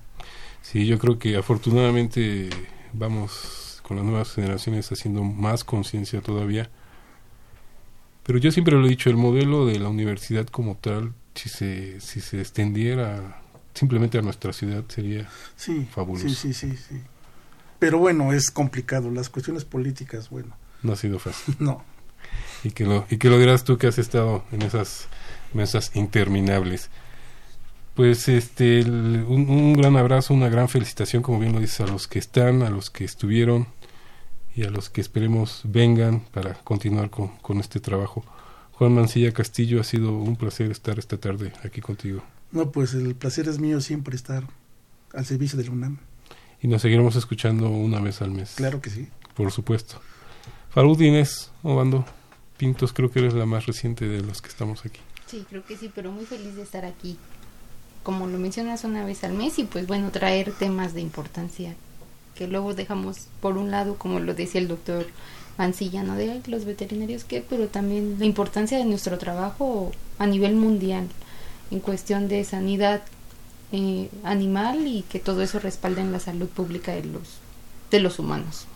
Sí, yo creo que afortunadamente vamos con las nuevas generaciones haciendo más conciencia todavía. Pero yo siempre lo he dicho, el modelo de la universidad como tal, si se, si se extendiera simplemente a nuestra ciudad, sería Sí, Fabuloso. sí, sí, sí, sí. Pero bueno, es complicado. Las cuestiones políticas, bueno, no ha sido fácil. no. Y que lo, y que lo dirás tú que has estado en esas mesas interminables. Pues este, el- un, un gran abrazo, una gran felicitación, como bien lo dices, a los que están, a los que estuvieron y a los que esperemos vengan para continuar con, con este trabajo. Juan Mancilla Castillo, ha sido un placer estar esta tarde aquí contigo. No, pues el placer es mío siempre estar al servicio del UNAM. Y nos seguiremos escuchando una vez al mes. Claro que sí. Por supuesto. Farud Inés, Obando Pintos, creo que eres la más reciente de los que estamos aquí. Sí, creo que sí, pero muy feliz de estar aquí. Como lo mencionas una vez al mes y pues bueno, traer temas de importancia que luego dejamos por un lado, como lo decía el doctor Mancilla, ¿no? De los veterinarios que, pero también la importancia de nuestro trabajo a nivel mundial. en cuestión de sanidad eh, animal y que todo eso respalde en la salud pública de los de los humanos.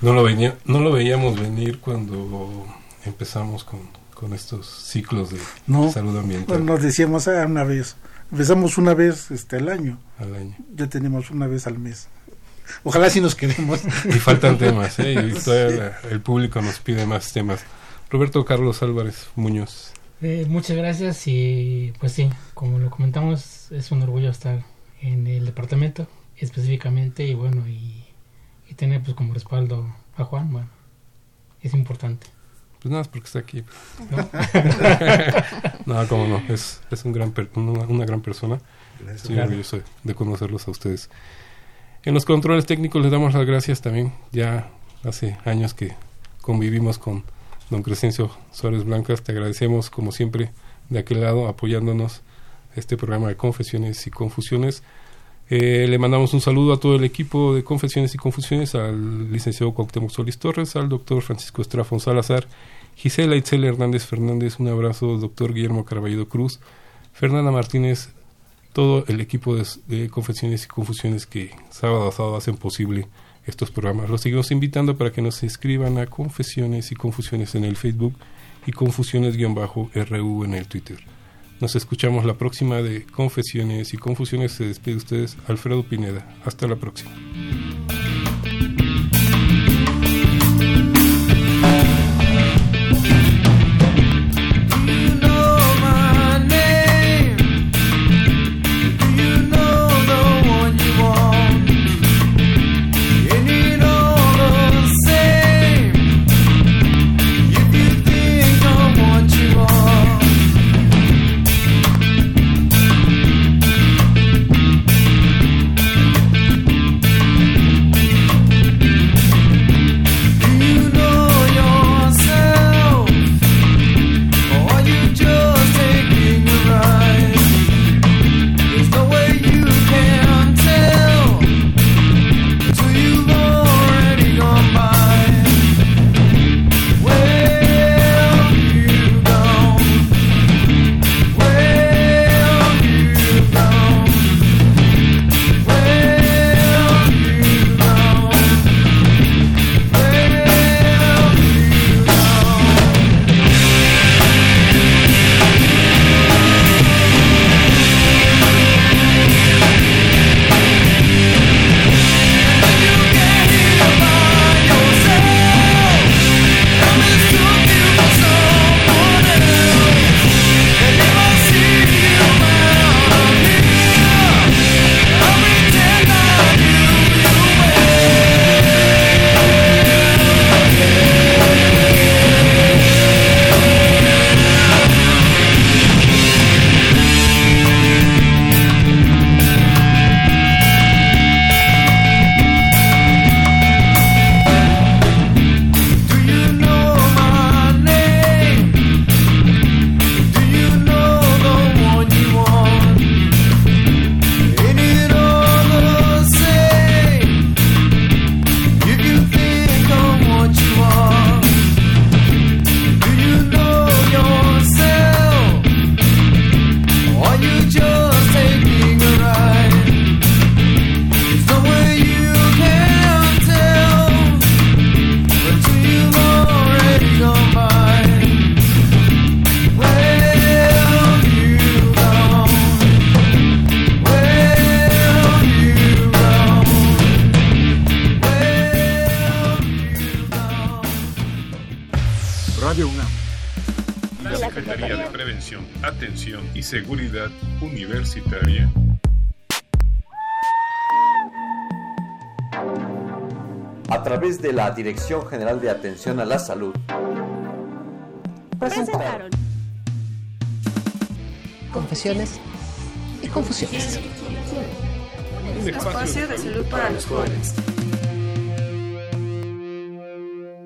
No lo, venía, no lo veíamos venir cuando empezamos con, con estos ciclos de No. salud ambiental. Bueno, nos decíamos ah, una vez. Empezamos una vez este al año. al año. Ya tenemos una vez al mes. Ojalá si nos queremos. Y faltan temas, ¿eh? Y todavía la- el público nos pide más temas. Roberto Carlos Álvarez Muñoz. Eh, muchas gracias y pues sí, como lo comentamos, es un orgullo estar en el departamento específicamente y bueno, y tener pues como respaldo a Juan, bueno, es importante. Pues nada, más porque está aquí. ¿no? No, cómo no, es, es un gran per- una, una gran persona. Gracias. Estoy Claro. orgulloso de, de conocerlos a ustedes. En los controles técnicos les damos las gracias también. Ya hace años que convivimos con don Crescencio Suárez Blancas. Te agradecemos, como siempre, de aquel lado, apoyándonos este programa de Confesiones y Confusiones. Eh, le mandamos un saludo a todo el equipo de Confesiones y Confusiones, al licenciado Cuauhtémoc Solís Torres, al doctor Francisco Estrafón Salazar, Gisela Itzel Hernández Fernández, un abrazo, doctor Guillermo Carballo Cruz, Fernanda Martínez, todo el equipo de, de Confesiones y Confusiones que sábado a sábado hacen posible estos programas. Los seguimos invitando para que nos escriban a Confesiones y Confusiones en el Facebook y Confusiones-RU en el Twitter. Nos escuchamos la próxima de Confesiones y Confusiones. Se despide de ustedes Alfredo Pineda. Hasta la próxima. Dirección General de Atención a la Salud, Presentaron Confesiones y Confusiones. un espacio de salud para los jóvenes.